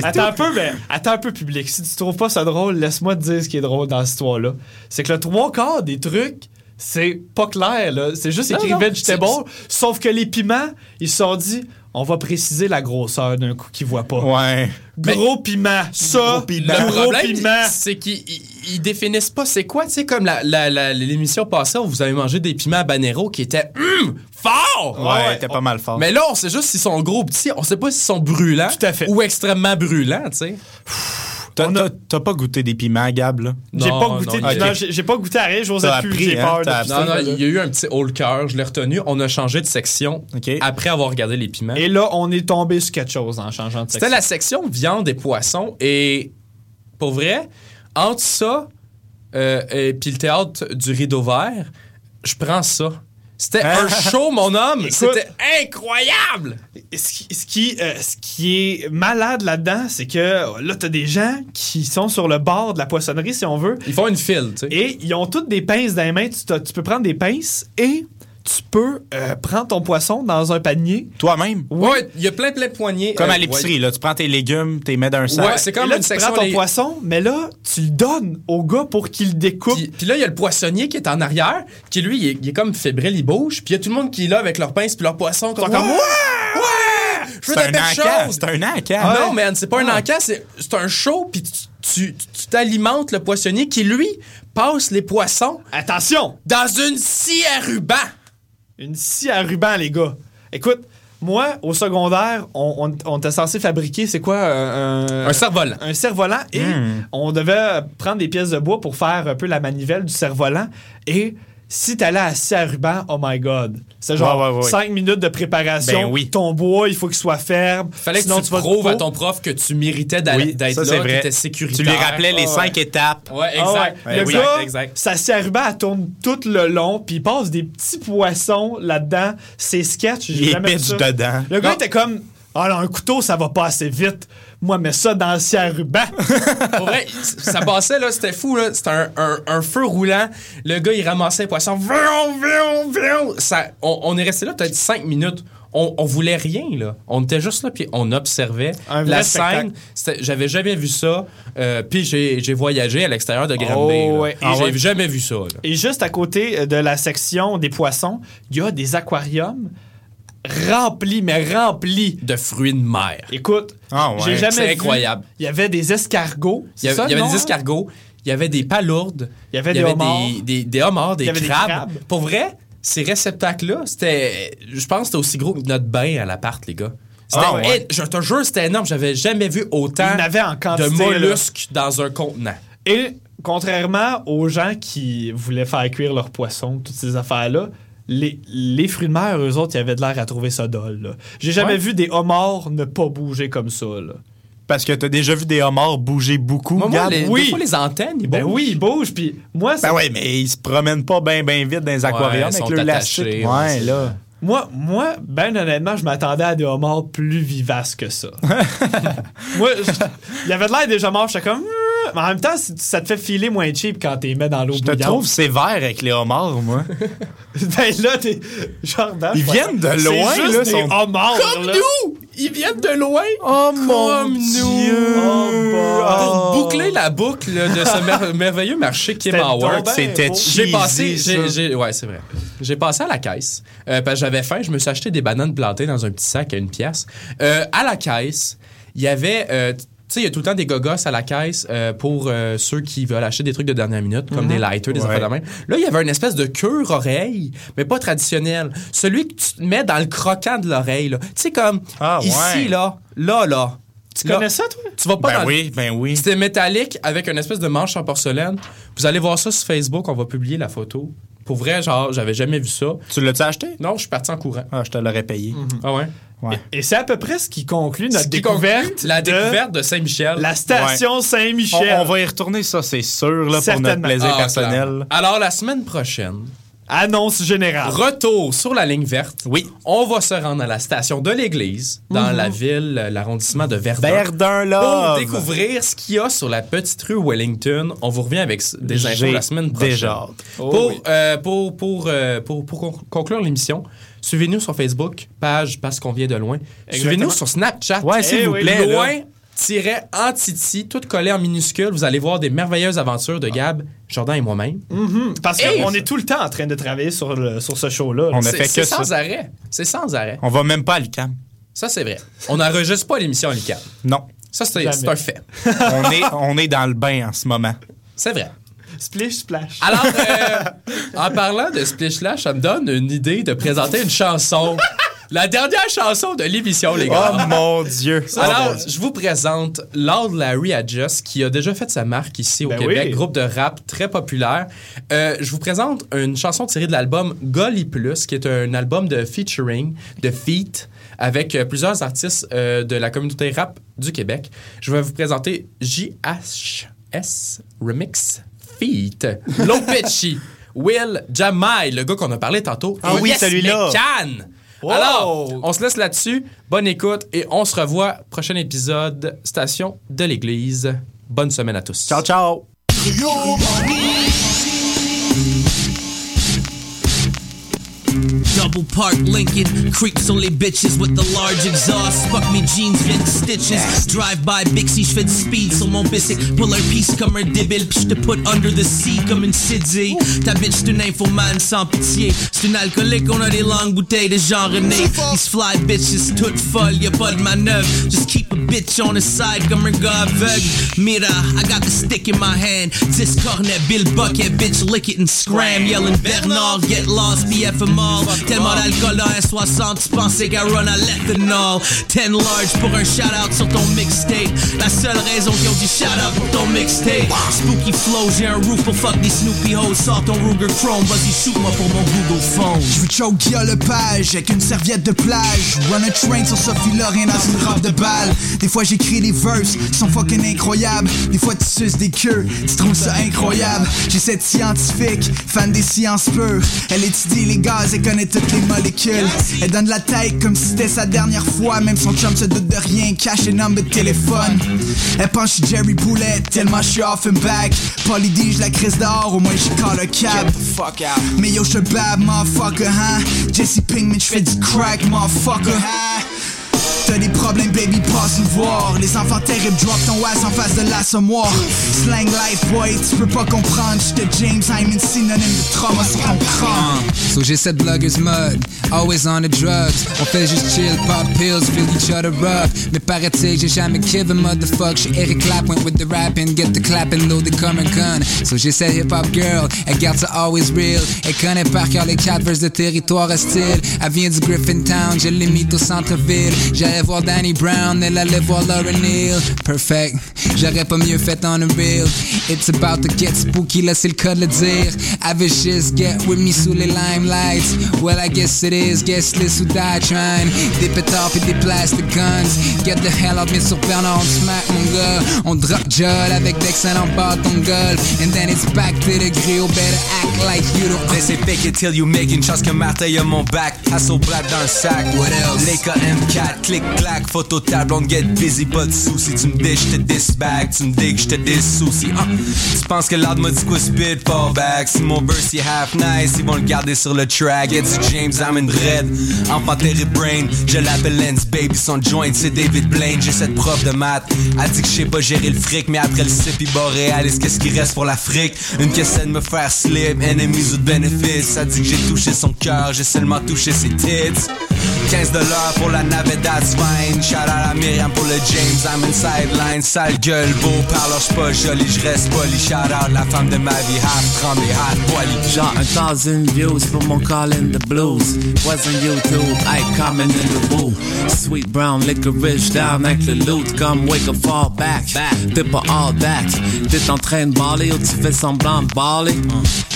Speaker 3: attends un peu, mais attends un peu public. Si tu trouves pas ça drôle, laisse-moi te dire ce qui est drôle dans cette histoire-là. C'est que le trois quarts des trucs, c'est pas clair, là. C'est juste écrit vegetable, sauf que les piments, ils se sont dit, on va préciser la grosseur d'un coup qu'ils voient pas.
Speaker 2: Ouais.
Speaker 3: Gros piment, ça,
Speaker 2: Gros piment.
Speaker 4: Le
Speaker 3: gros
Speaker 4: problème,
Speaker 3: piment.
Speaker 4: c'est qu'ils ils- ils définissent pas c'est quoi. Tu sais, comme la- la- la- l'émission passée où vous avez mangé des piments habanero qui étaient hum, forts.
Speaker 2: Ouais,
Speaker 3: ouais.
Speaker 2: t'es pas mal fort.
Speaker 4: Mais là, on sait juste s'ils sont gros ou petits. On sait pas s'ils sont brûlants
Speaker 3: Tout à fait.
Speaker 4: ou extrêmement brûlants, tu sais.
Speaker 2: T'as
Speaker 3: on a-
Speaker 2: t'as- t'as pas goûté des piments, Gab, là?
Speaker 3: J'ai pas goûté
Speaker 4: non,
Speaker 3: j'ai j'ai pas goûté à rien, j'osais
Speaker 2: T'as
Speaker 3: plus, j'ai
Speaker 2: hein,
Speaker 3: peur de
Speaker 4: Non, non,
Speaker 3: ça,
Speaker 4: il y a eu un petit haut le cœur. Je l'ai retenu. On a changé de section
Speaker 2: OK.
Speaker 4: après avoir regardé les piments.
Speaker 3: Et là, on est tombé sur quelque chose en changeant de
Speaker 4: C'était
Speaker 3: section.
Speaker 4: la section viande et poissons. Et pour vrai, entre ça euh, et puis le théâtre du rideau vert, je prends ça. C'était un show, mon homme. C'était incroyable.
Speaker 3: ce qui, ce qui, euh, ce qui est malade là-dedans, c'est que là, t'as des gens qui sont sur le bord de la poissonnerie, si on veut,
Speaker 4: Ils font une file, tu sais.
Speaker 3: et ils ont toutes des pinces dans les mains. Tu peux prendre des pinces et tu peux euh, prendre ton poisson dans un panier.
Speaker 2: Toi-même?
Speaker 4: Ouais, il y a plein, plein de poignées.
Speaker 2: Comme
Speaker 4: euh,
Speaker 2: à l'épicerie, là. Tu prends tes légumes, t'es mets dans un sac.
Speaker 4: Ouais, c'est comme
Speaker 3: là,
Speaker 4: une
Speaker 3: tu
Speaker 4: section.
Speaker 3: prends ton
Speaker 4: les-
Speaker 3: poisson, mais là, tu le donnes au gars pour qu'il le découpe.
Speaker 4: Puis, puis là, il y a le poissonnier qui est en arrière, qui lui, il est, il est comme fébrile, il bouge. Puis il y a tout le monde qui est là avec leur pince puis leur poisson. Comme,
Speaker 3: comme,
Speaker 4: ouais, ouais, je veux
Speaker 2: C'est un
Speaker 4: choses.
Speaker 2: C'est un encan.
Speaker 4: Ah non, man, c'est pas un encan, c'est c'est un show, puis tu- tu tu t'alimentes le poissonnier qui, lui, passe les poissons
Speaker 3: Attention!
Speaker 4: dans une scie à ruban.
Speaker 3: Une scie à ruban, les gars. Écoute, moi, au secondaire, on, on- on était censé fabriquer, c'est quoi? Un,
Speaker 4: cerf-volant.
Speaker 3: un cerf-volant et on devait prendre des pièces de bois pour faire un peu la manivelle du cerf-volant. Et si t'allais à scie à ruban, oh my god. C'est genre
Speaker 2: Ouais, ouais, ouais.
Speaker 3: 5 minutes de préparation.
Speaker 2: Ben oui.
Speaker 3: Ton bois, il faut qu'il soit ferme.
Speaker 4: Fallait
Speaker 3: Sinon,
Speaker 4: que tu,
Speaker 3: te
Speaker 4: prouves à ton prof que tu méritais d'aller-
Speaker 2: Oui,
Speaker 4: d'être
Speaker 2: ça,
Speaker 4: là,
Speaker 2: c'est
Speaker 4: que
Speaker 2: vrai.
Speaker 4: t'étais sécuritaire.
Speaker 2: Tu lui rappelais les
Speaker 3: Ah ouais.
Speaker 2: cinq étapes.
Speaker 4: Ouais,
Speaker 3: Ah ouais.
Speaker 4: exact.
Speaker 3: Le
Speaker 2: oui.
Speaker 3: gars,
Speaker 4: exact.
Speaker 3: sa scie à ruban, elle tourne tout le long, puis il passe des petits poissons là-dedans. C'est sketch. j'ai
Speaker 2: Il
Speaker 3: jamais vu ça.
Speaker 2: dedans.
Speaker 3: Le gars
Speaker 4: Non.
Speaker 3: était comme Ah là, un couteau, ça va pas assez vite. Moi, mets ça dans le ruban.
Speaker 4: Pour vrai, ça passait, là, c'était fou, là. C'était un, un- un feu roulant. Le gars, il ramassait. Vroom, vroom, vroom. Ça, on, on est resté là peut-être cinq minutes. On, on voulait rien, là. On était juste là, puis on observait
Speaker 3: Un vrai
Speaker 4: la
Speaker 3: spectacle.
Speaker 4: scène. J'avais jamais vu ça. Euh, puis j'ai voyagé à l'extérieur de Granby.
Speaker 3: Oh, ouais. Ah
Speaker 4: j'ai
Speaker 3: ouais.
Speaker 4: jamais vu ça, là.
Speaker 3: Et juste à côté de la section des poissons, il y a des aquariums remplis, mais remplis.
Speaker 4: De fruits de mer.
Speaker 3: Écoute,
Speaker 2: Ah ouais.
Speaker 3: j'ai jamais
Speaker 4: C'est
Speaker 3: vu-
Speaker 4: incroyable.
Speaker 3: Il y avait des escargots.
Speaker 4: Il y avait,
Speaker 3: ça,
Speaker 4: il y avait
Speaker 3: non,
Speaker 4: des
Speaker 3: hein?
Speaker 4: escargots, il y avait des palourdes,
Speaker 3: Il y avait des homards.
Speaker 4: des, des, des homards, des
Speaker 3: Il y avait des
Speaker 4: crabes. Pour vrai, ces réceptacles-là, c'était. Je pense que c'était aussi gros que notre bain à l'appart, les gars. C'était
Speaker 2: Ah ouais.
Speaker 4: Je te jure, c'était énorme. J'avais jamais vu autant
Speaker 3: en avait
Speaker 4: de
Speaker 3: là.
Speaker 4: mollusques dans un contenant.
Speaker 3: Et contrairement aux gens qui voulaient faire cuire leurs poissons, toutes ces affaires-là, les, les fruits de mer, eux autres, ils avaient de l'air à trouver ça dole. J'ai jamais
Speaker 4: Ouais.
Speaker 3: vu des homards ne pas bouger comme ça. là.
Speaker 2: Parce que t'as déjà vu des homards bouger beaucoup,
Speaker 4: Moi, moi, les,
Speaker 3: oui.
Speaker 4: des fois, les antennes, ils
Speaker 3: Ben
Speaker 4: bougent.
Speaker 3: oui, il bouge, puis moi,
Speaker 2: Ben ouais, mais ils se promènent pas bien ben vite dans les aquariums
Speaker 4: ils
Speaker 2: avec le
Speaker 4: ouais,
Speaker 2: Ouais, là.
Speaker 3: Moi, moi, ben honnêtement, je m'attendais à des homards plus vivaces que ça. moi, il y avait de l'air des homards, j'étais comme. Mais en même temps, ça te fait filer moins cheap quand t'es mets dans l'eau
Speaker 2: Je te
Speaker 3: bouillante.
Speaker 2: trouve sévère avec les homards, moi.
Speaker 3: ben là, t'es. Jordan.
Speaker 2: Ils viennent de loin,
Speaker 3: juste
Speaker 2: là,
Speaker 3: des
Speaker 2: sont-
Speaker 3: homards,
Speaker 4: Comme
Speaker 3: là.
Speaker 4: nous! Ils viennent de loin!
Speaker 2: Oh
Speaker 4: Comme nous!
Speaker 3: Oh.
Speaker 4: Pour boucler la boucle de ce mer- merveilleux marché Kim
Speaker 3: C'était
Speaker 4: Howard,
Speaker 2: C'était
Speaker 4: j'ai passé, j'ai- ouais, c'est vrai. J'ai passé à la caisse euh, parce que j'avais faim. Je me suis acheté des bananes plantées dans un petit sac à une pièce. Euh, à la caisse, il y avait, euh, sais, il y a tout le temps des gogos à la caisse euh, pour euh, ceux qui veulent acheter des trucs de dernière minute, comme des lighters, des
Speaker 2: Ouais.
Speaker 4: affaires de même. Là, il y avait une espèce de cure-oreille, mais pas traditionnel. Celui que tu te mets dans le croquant de l'oreille, là. Tu sais, comme
Speaker 2: Ah,
Speaker 4: ici,
Speaker 2: ouais.
Speaker 4: là, là, là.
Speaker 3: Tu connais ça, toi?
Speaker 4: Tu vas pas
Speaker 2: Ben
Speaker 4: dans
Speaker 2: oui, ben oui.
Speaker 4: c'était métallique avec une espèce de manche en porcelaine. Vous allez voir ça sur Facebook, on va publier la photo. Pour vrai, genre, j'avais jamais vu ça.
Speaker 2: Tu l'as-tu acheté?
Speaker 4: Non, je suis parti en courant.
Speaker 2: Ah, je te l'aurais payé.
Speaker 4: Ah ouais?
Speaker 2: Ouais.
Speaker 3: Et c'est à peu près ce qui conclut notre découverte.
Speaker 4: La
Speaker 3: de
Speaker 4: découverte de Saint-Michel.
Speaker 3: La station
Speaker 2: On,
Speaker 3: Saint-Michel.
Speaker 2: on va y retourner, ça, c'est sûr, là, pour notre plaisir
Speaker 4: Ah,
Speaker 2: personnel.
Speaker 4: clairement. Alors, la semaine prochaine,
Speaker 3: Annonce générale.
Speaker 4: retour sur la ligne verte.
Speaker 2: Oui.
Speaker 4: On va se rendre à la station de l'église, dans la ville, euh, l'arrondissement de Verdun.
Speaker 2: Verdun,
Speaker 4: Pour
Speaker 2: là.
Speaker 4: découvrir ce qu'il y a sur la petite rue Wellington, on vous revient avec des infos
Speaker 2: J'ai
Speaker 4: la semaine prochaine.
Speaker 2: déjà hâte.
Speaker 3: Oh
Speaker 4: pour,
Speaker 3: oui.
Speaker 4: euh, pour, pour, euh, pour, pour con- conclure l'émission, suivez-nous sur Facebook, page Parce qu'on vient de loin. Suivez-nous sur Snapchat.
Speaker 2: Ouais, s'il
Speaker 3: Eh
Speaker 2: vous
Speaker 3: oui,
Speaker 2: plaît. là.
Speaker 4: Loin, tiret Antiti, tout collé en minuscule. Vous allez voir des merveilleuses aventures de Gab, Jordan et moi-même.
Speaker 3: Parce
Speaker 4: Hey!
Speaker 3: qu'on est tout le temps en train de travailler sur, le- sur ce show-là. là.
Speaker 2: On a fait que ça.
Speaker 4: sans arrêt. C'est sans arrêt.
Speaker 2: On va même pas à l'UQAM.
Speaker 4: Ça, c'est vrai. On n'enregistre pas l'émission en LICAM.
Speaker 2: Non.
Speaker 4: Ça, c'est un fait.
Speaker 2: on, est, on est dans le bain en ce moment.
Speaker 4: C'est vrai.
Speaker 3: Splish, splash.
Speaker 4: Alors, euh, en parlant de Splish Lash, ça me donne une idée de présenter une chanson. La dernière chanson de l'émission, les gars.
Speaker 2: Oh mon Dieu.
Speaker 4: Alors, je vous présente Lord Larry Adjust, qui a déjà fait sa marque ici au
Speaker 3: Ben
Speaker 4: Québec,
Speaker 3: oui.
Speaker 4: groupe de rap très populaire. Euh, je vous présente une chanson tirée de l'album Golly Plus, qui est un album de featuring, de feat, avec euh, plusieurs artistes euh, de la communauté rap du Québec. Je vais vous présenter JHS Remix Feat, Lopechi, Will Jamai, le gars qu'on a parlé tantôt.
Speaker 2: Ah oui,
Speaker 4: Yes
Speaker 2: celui-là.
Speaker 4: Mecan.
Speaker 3: Wow.
Speaker 4: Alors, on se laisse là-dessus. Bonne écoute et on se revoit prochain épisode Station de l'Église. Bonne semaine à tous.
Speaker 2: Ciao, ciao.
Speaker 7: Double park Lincoln, creeps only bitches with the large exhaust. Fuck me jeans, viennent stitches. Drive by Bixie, du speed sur mon bicycle. Pull her piece comme un débile, pis j'te put under the sea comme une Sidzi. Ta bitch, c'est une infomane sans pitié. C'est une alcoolique, on a des longues bouteilles de Jean René. These fly bitches, toutes folles, y'a pas de manœuvre. Just keep a bitch on the side comme un gars aveugle. Mira, I got the stick in my hand. 10 cornet, Bill Bucket, bitch, lick it and scram. Yelling Bernard, get lost, BFMR. Tellement d'alcool dans S60, tu pensais qu'à run à l'ethanol. 10 large pour un shout-out sur ton mixtape. La seule raison qu'ils ont dit shout-out pour ton mixtape. Spooky flow, j'ai un roof pour fuck des Snoopy hoes. Sors ton Ruger Chrome, vas-y shoot-moi pour mon Google phone.
Speaker 8: Je veux choke Guilla Lepage avec une serviette de plage. Run a train sur Sophie Lorraine dans une robe de balle. Des fois j'écris des verses sont fucking incroyables. Des fois tu suces des queues, tu trouves ça incroyable. J'ai cette scientifique, fan des sciences pures. Elle étudie les gaz et connaît les molécules. Elle donne la tête comme si c'était sa dernière fois. Même son chum se doute de rien, cache les numbers de téléphone. Elle pense que je suis Jerry Boulet, tellement je suis off and back. Je la crise dehors, au moins j'ai call le cab. Mais yo, je bad, motherfucker, hein. Jesse Pinkman, je fais du crack, motherfucker, hein. T'as des problèmes, baby, passe nous voir. Les enfants terribles, drop ton ass en face de l'assommoir. Slang life, boy, tu peux pas comprendre. J'étais James Hyman, synonyme de trauma sur ton crâne.
Speaker 9: So j'ai cette blogueuse mode, always on the drugs. On fait juste chill, pop pills, feel each other up. Mais paraît-il, j'ai jamais given motherfuck. J'suis Eric Clap, went with the rapping, get the clapping, loaded comme un gun. So j'ai cette hip hop girl, elle garde ça always real. Elle connaît par cœur les quatre verses de territoire hostile. Elle vient du Griffintown, je l'ai mis au centre-ville. J'irais voir Danny Brown, elle allait voir Lauren Neal. Perfect, j'aurais pas mieux fait en real. It's about to get spooky, là c'est le cas de le dire. Avicious, get with me sous les limelights. Well, I guess it is, guess list who die trying. Des pétards pis des plastic guns. Get the hell out, mais sur Bernard, on smack mon gars. On drop Judd avec d'excellents bâtons golf. And then it's back to the grill, better act like you don't.
Speaker 10: They say fake it till you make it, une chance que Martin a mon back. Hasselblad dans le sac.
Speaker 9: What else?
Speaker 10: Leica M4, clic clac, photo table, on get busy, pas de soucis. Tu me dis, j'te disbag, tu me dis, j'te dis soucis. Ah, tu penses que l'art m'a dit quoi speed, fall back. Si mon verse est half nice, ils vont le garder sur le track. Du James, I'm in red. Enfant terre brain, je l'appelle Lens Baby, son joint, c'est David Blaine. J'ai cette prof de maths, elle dit que je sais pas gérer le fric, mais après le sip, il boréaliste, qu'est-ce qui reste pour l'Afrique? Une question de me faire slip, enemies with benefits. Elle dit que j'ai touché son cœur, j'ai seulement touché ses tits. 15 dollars pour la navette, that's fine. Shout out à Myriam pour le James, I'm in sideline. Sale gueule, beau parleur, j'suis pas joli, j'reste poli. Shout out la femme de ma vie, half tremblée, half poilie.
Speaker 11: Genre un thousand views pour mon call in the blues. Wasn't YouTube, I coming in the boo. Sweet brown licorice down avec le loot. Comme wake up, fall back. T'es pas all that. T'es en train de baller ou tu fais semblant de baller?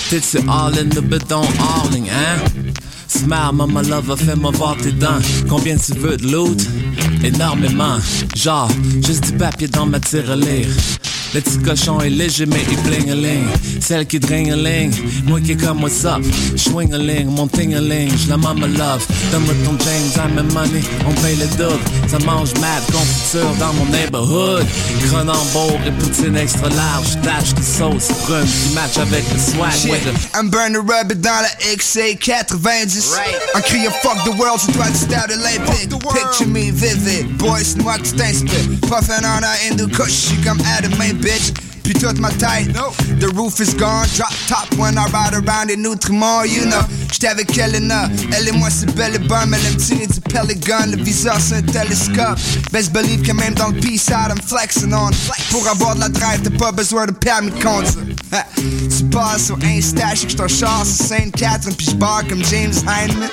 Speaker 11: T'es-tu all in the béton, alling, hein? Smile, mama lover, fais-moi voir tes dents. Combien tu veux de loot? Énormément. Genre, juste du papier dans ma tirelire. Le petit cochon est léger mais il bling a ling. Celle qui dring a ling. Moi qui est comme what's up. Swing a ling, mon ting a ling. J'la mama love. Donne-moi ton James, I'm in money. On paye le double. Ça mange mad confiture dans mon neighborhood. Cronenbourg et poutine extra large. Tâche de sauce brune qui match avec le swag.
Speaker 8: Shit,
Speaker 11: ouais,
Speaker 8: I'm burning rubber dans la XC90 En criant fuck the world sur toi du style olympique Picture me vivid, boy c'est moi qui t'inspire. Puffin on a Hindu kush, je suis comme Adam my bitch Puis toute ma tête, the roof is gone Drop top when I ride around in Nutrimont, you know. J'étais avec Elena, elle et moi c'est belle et bonne Mais elle me tirer du Pelican, le viseur c'est un télescope. Best believe que même dans le peace out I'm flexing on. Pour avoir de la drive, t'as pas besoin de permis de conduire. Tu passes sur Insta, je que char sur Sainte-Catherine Puis j'barre comme James Heineman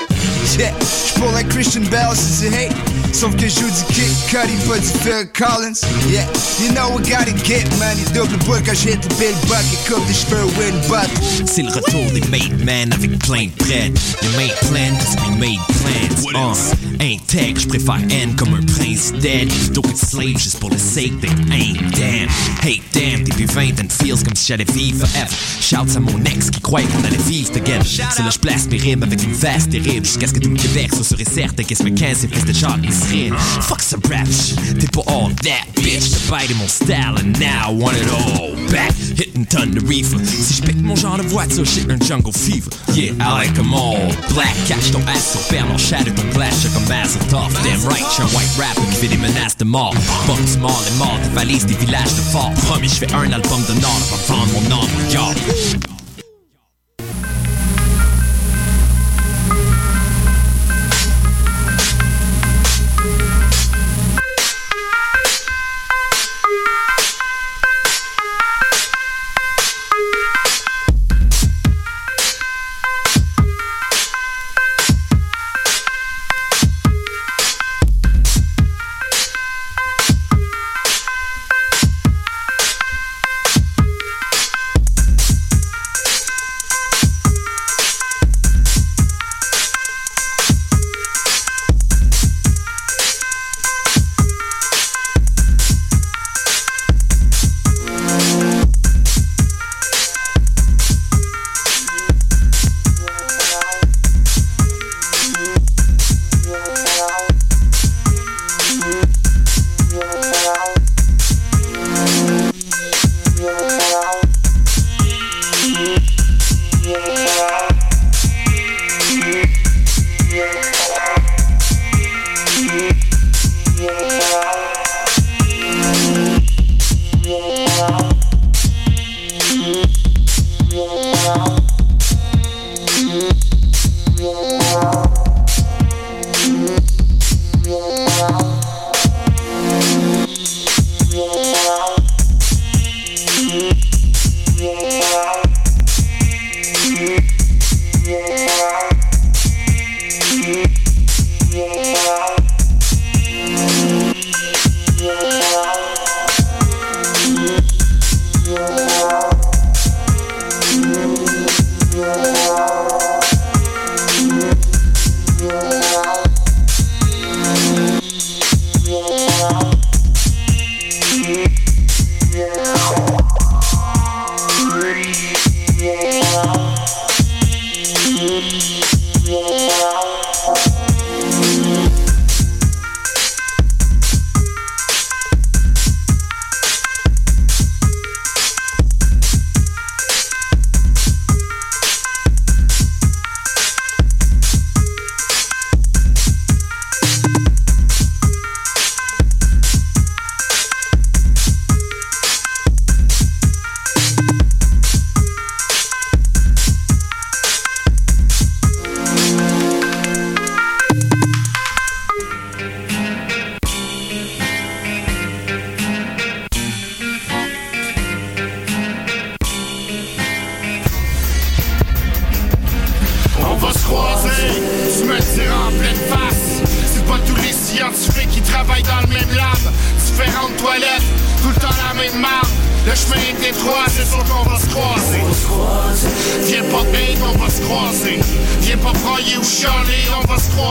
Speaker 8: Yeah, j'pour like Christian Bell, c'est du hate. Sauf que je joue du Kid Cudi, pas du Phil Collins. Yeah, you know we gotta get money Double quand Buck Et coupe des cheveux
Speaker 12: C'est le retour des made men avec plein de prêts. Les made plans, cause we made plans. Uh, ain't tech, je préfère N comme un prince dead plutôt que de slave juste pour le sake d'être ain't damn. Hey damn, début 20 and feels comme si j'allais vivre forever. Shouts à mon ex qui croyait qu'on allait vivre together. C'est là je place mes rimes avec une veste terrible jusqu'à ce que tout le Québec soit sûr et certain qu'est-ce que 15 c'est fils de Charlie Srin. Fuck some rap shit, t'es pas all that bitch. Bailé mon style and now I want it all back. Hitting ton de reefer. Si je pique mon genre de voiture, shit un jungle fever. Yeah, I like 'em all. Black cash ton ass sur père, non shadow ton glace, comme Mazel Tov. Damn right, j'suis un white rapper qui fait des menaces de mort. Fuck du mort, les morts, des valises, des villages de fort. Promis, je fais un album de nord, avant de vendre mon nom, yo.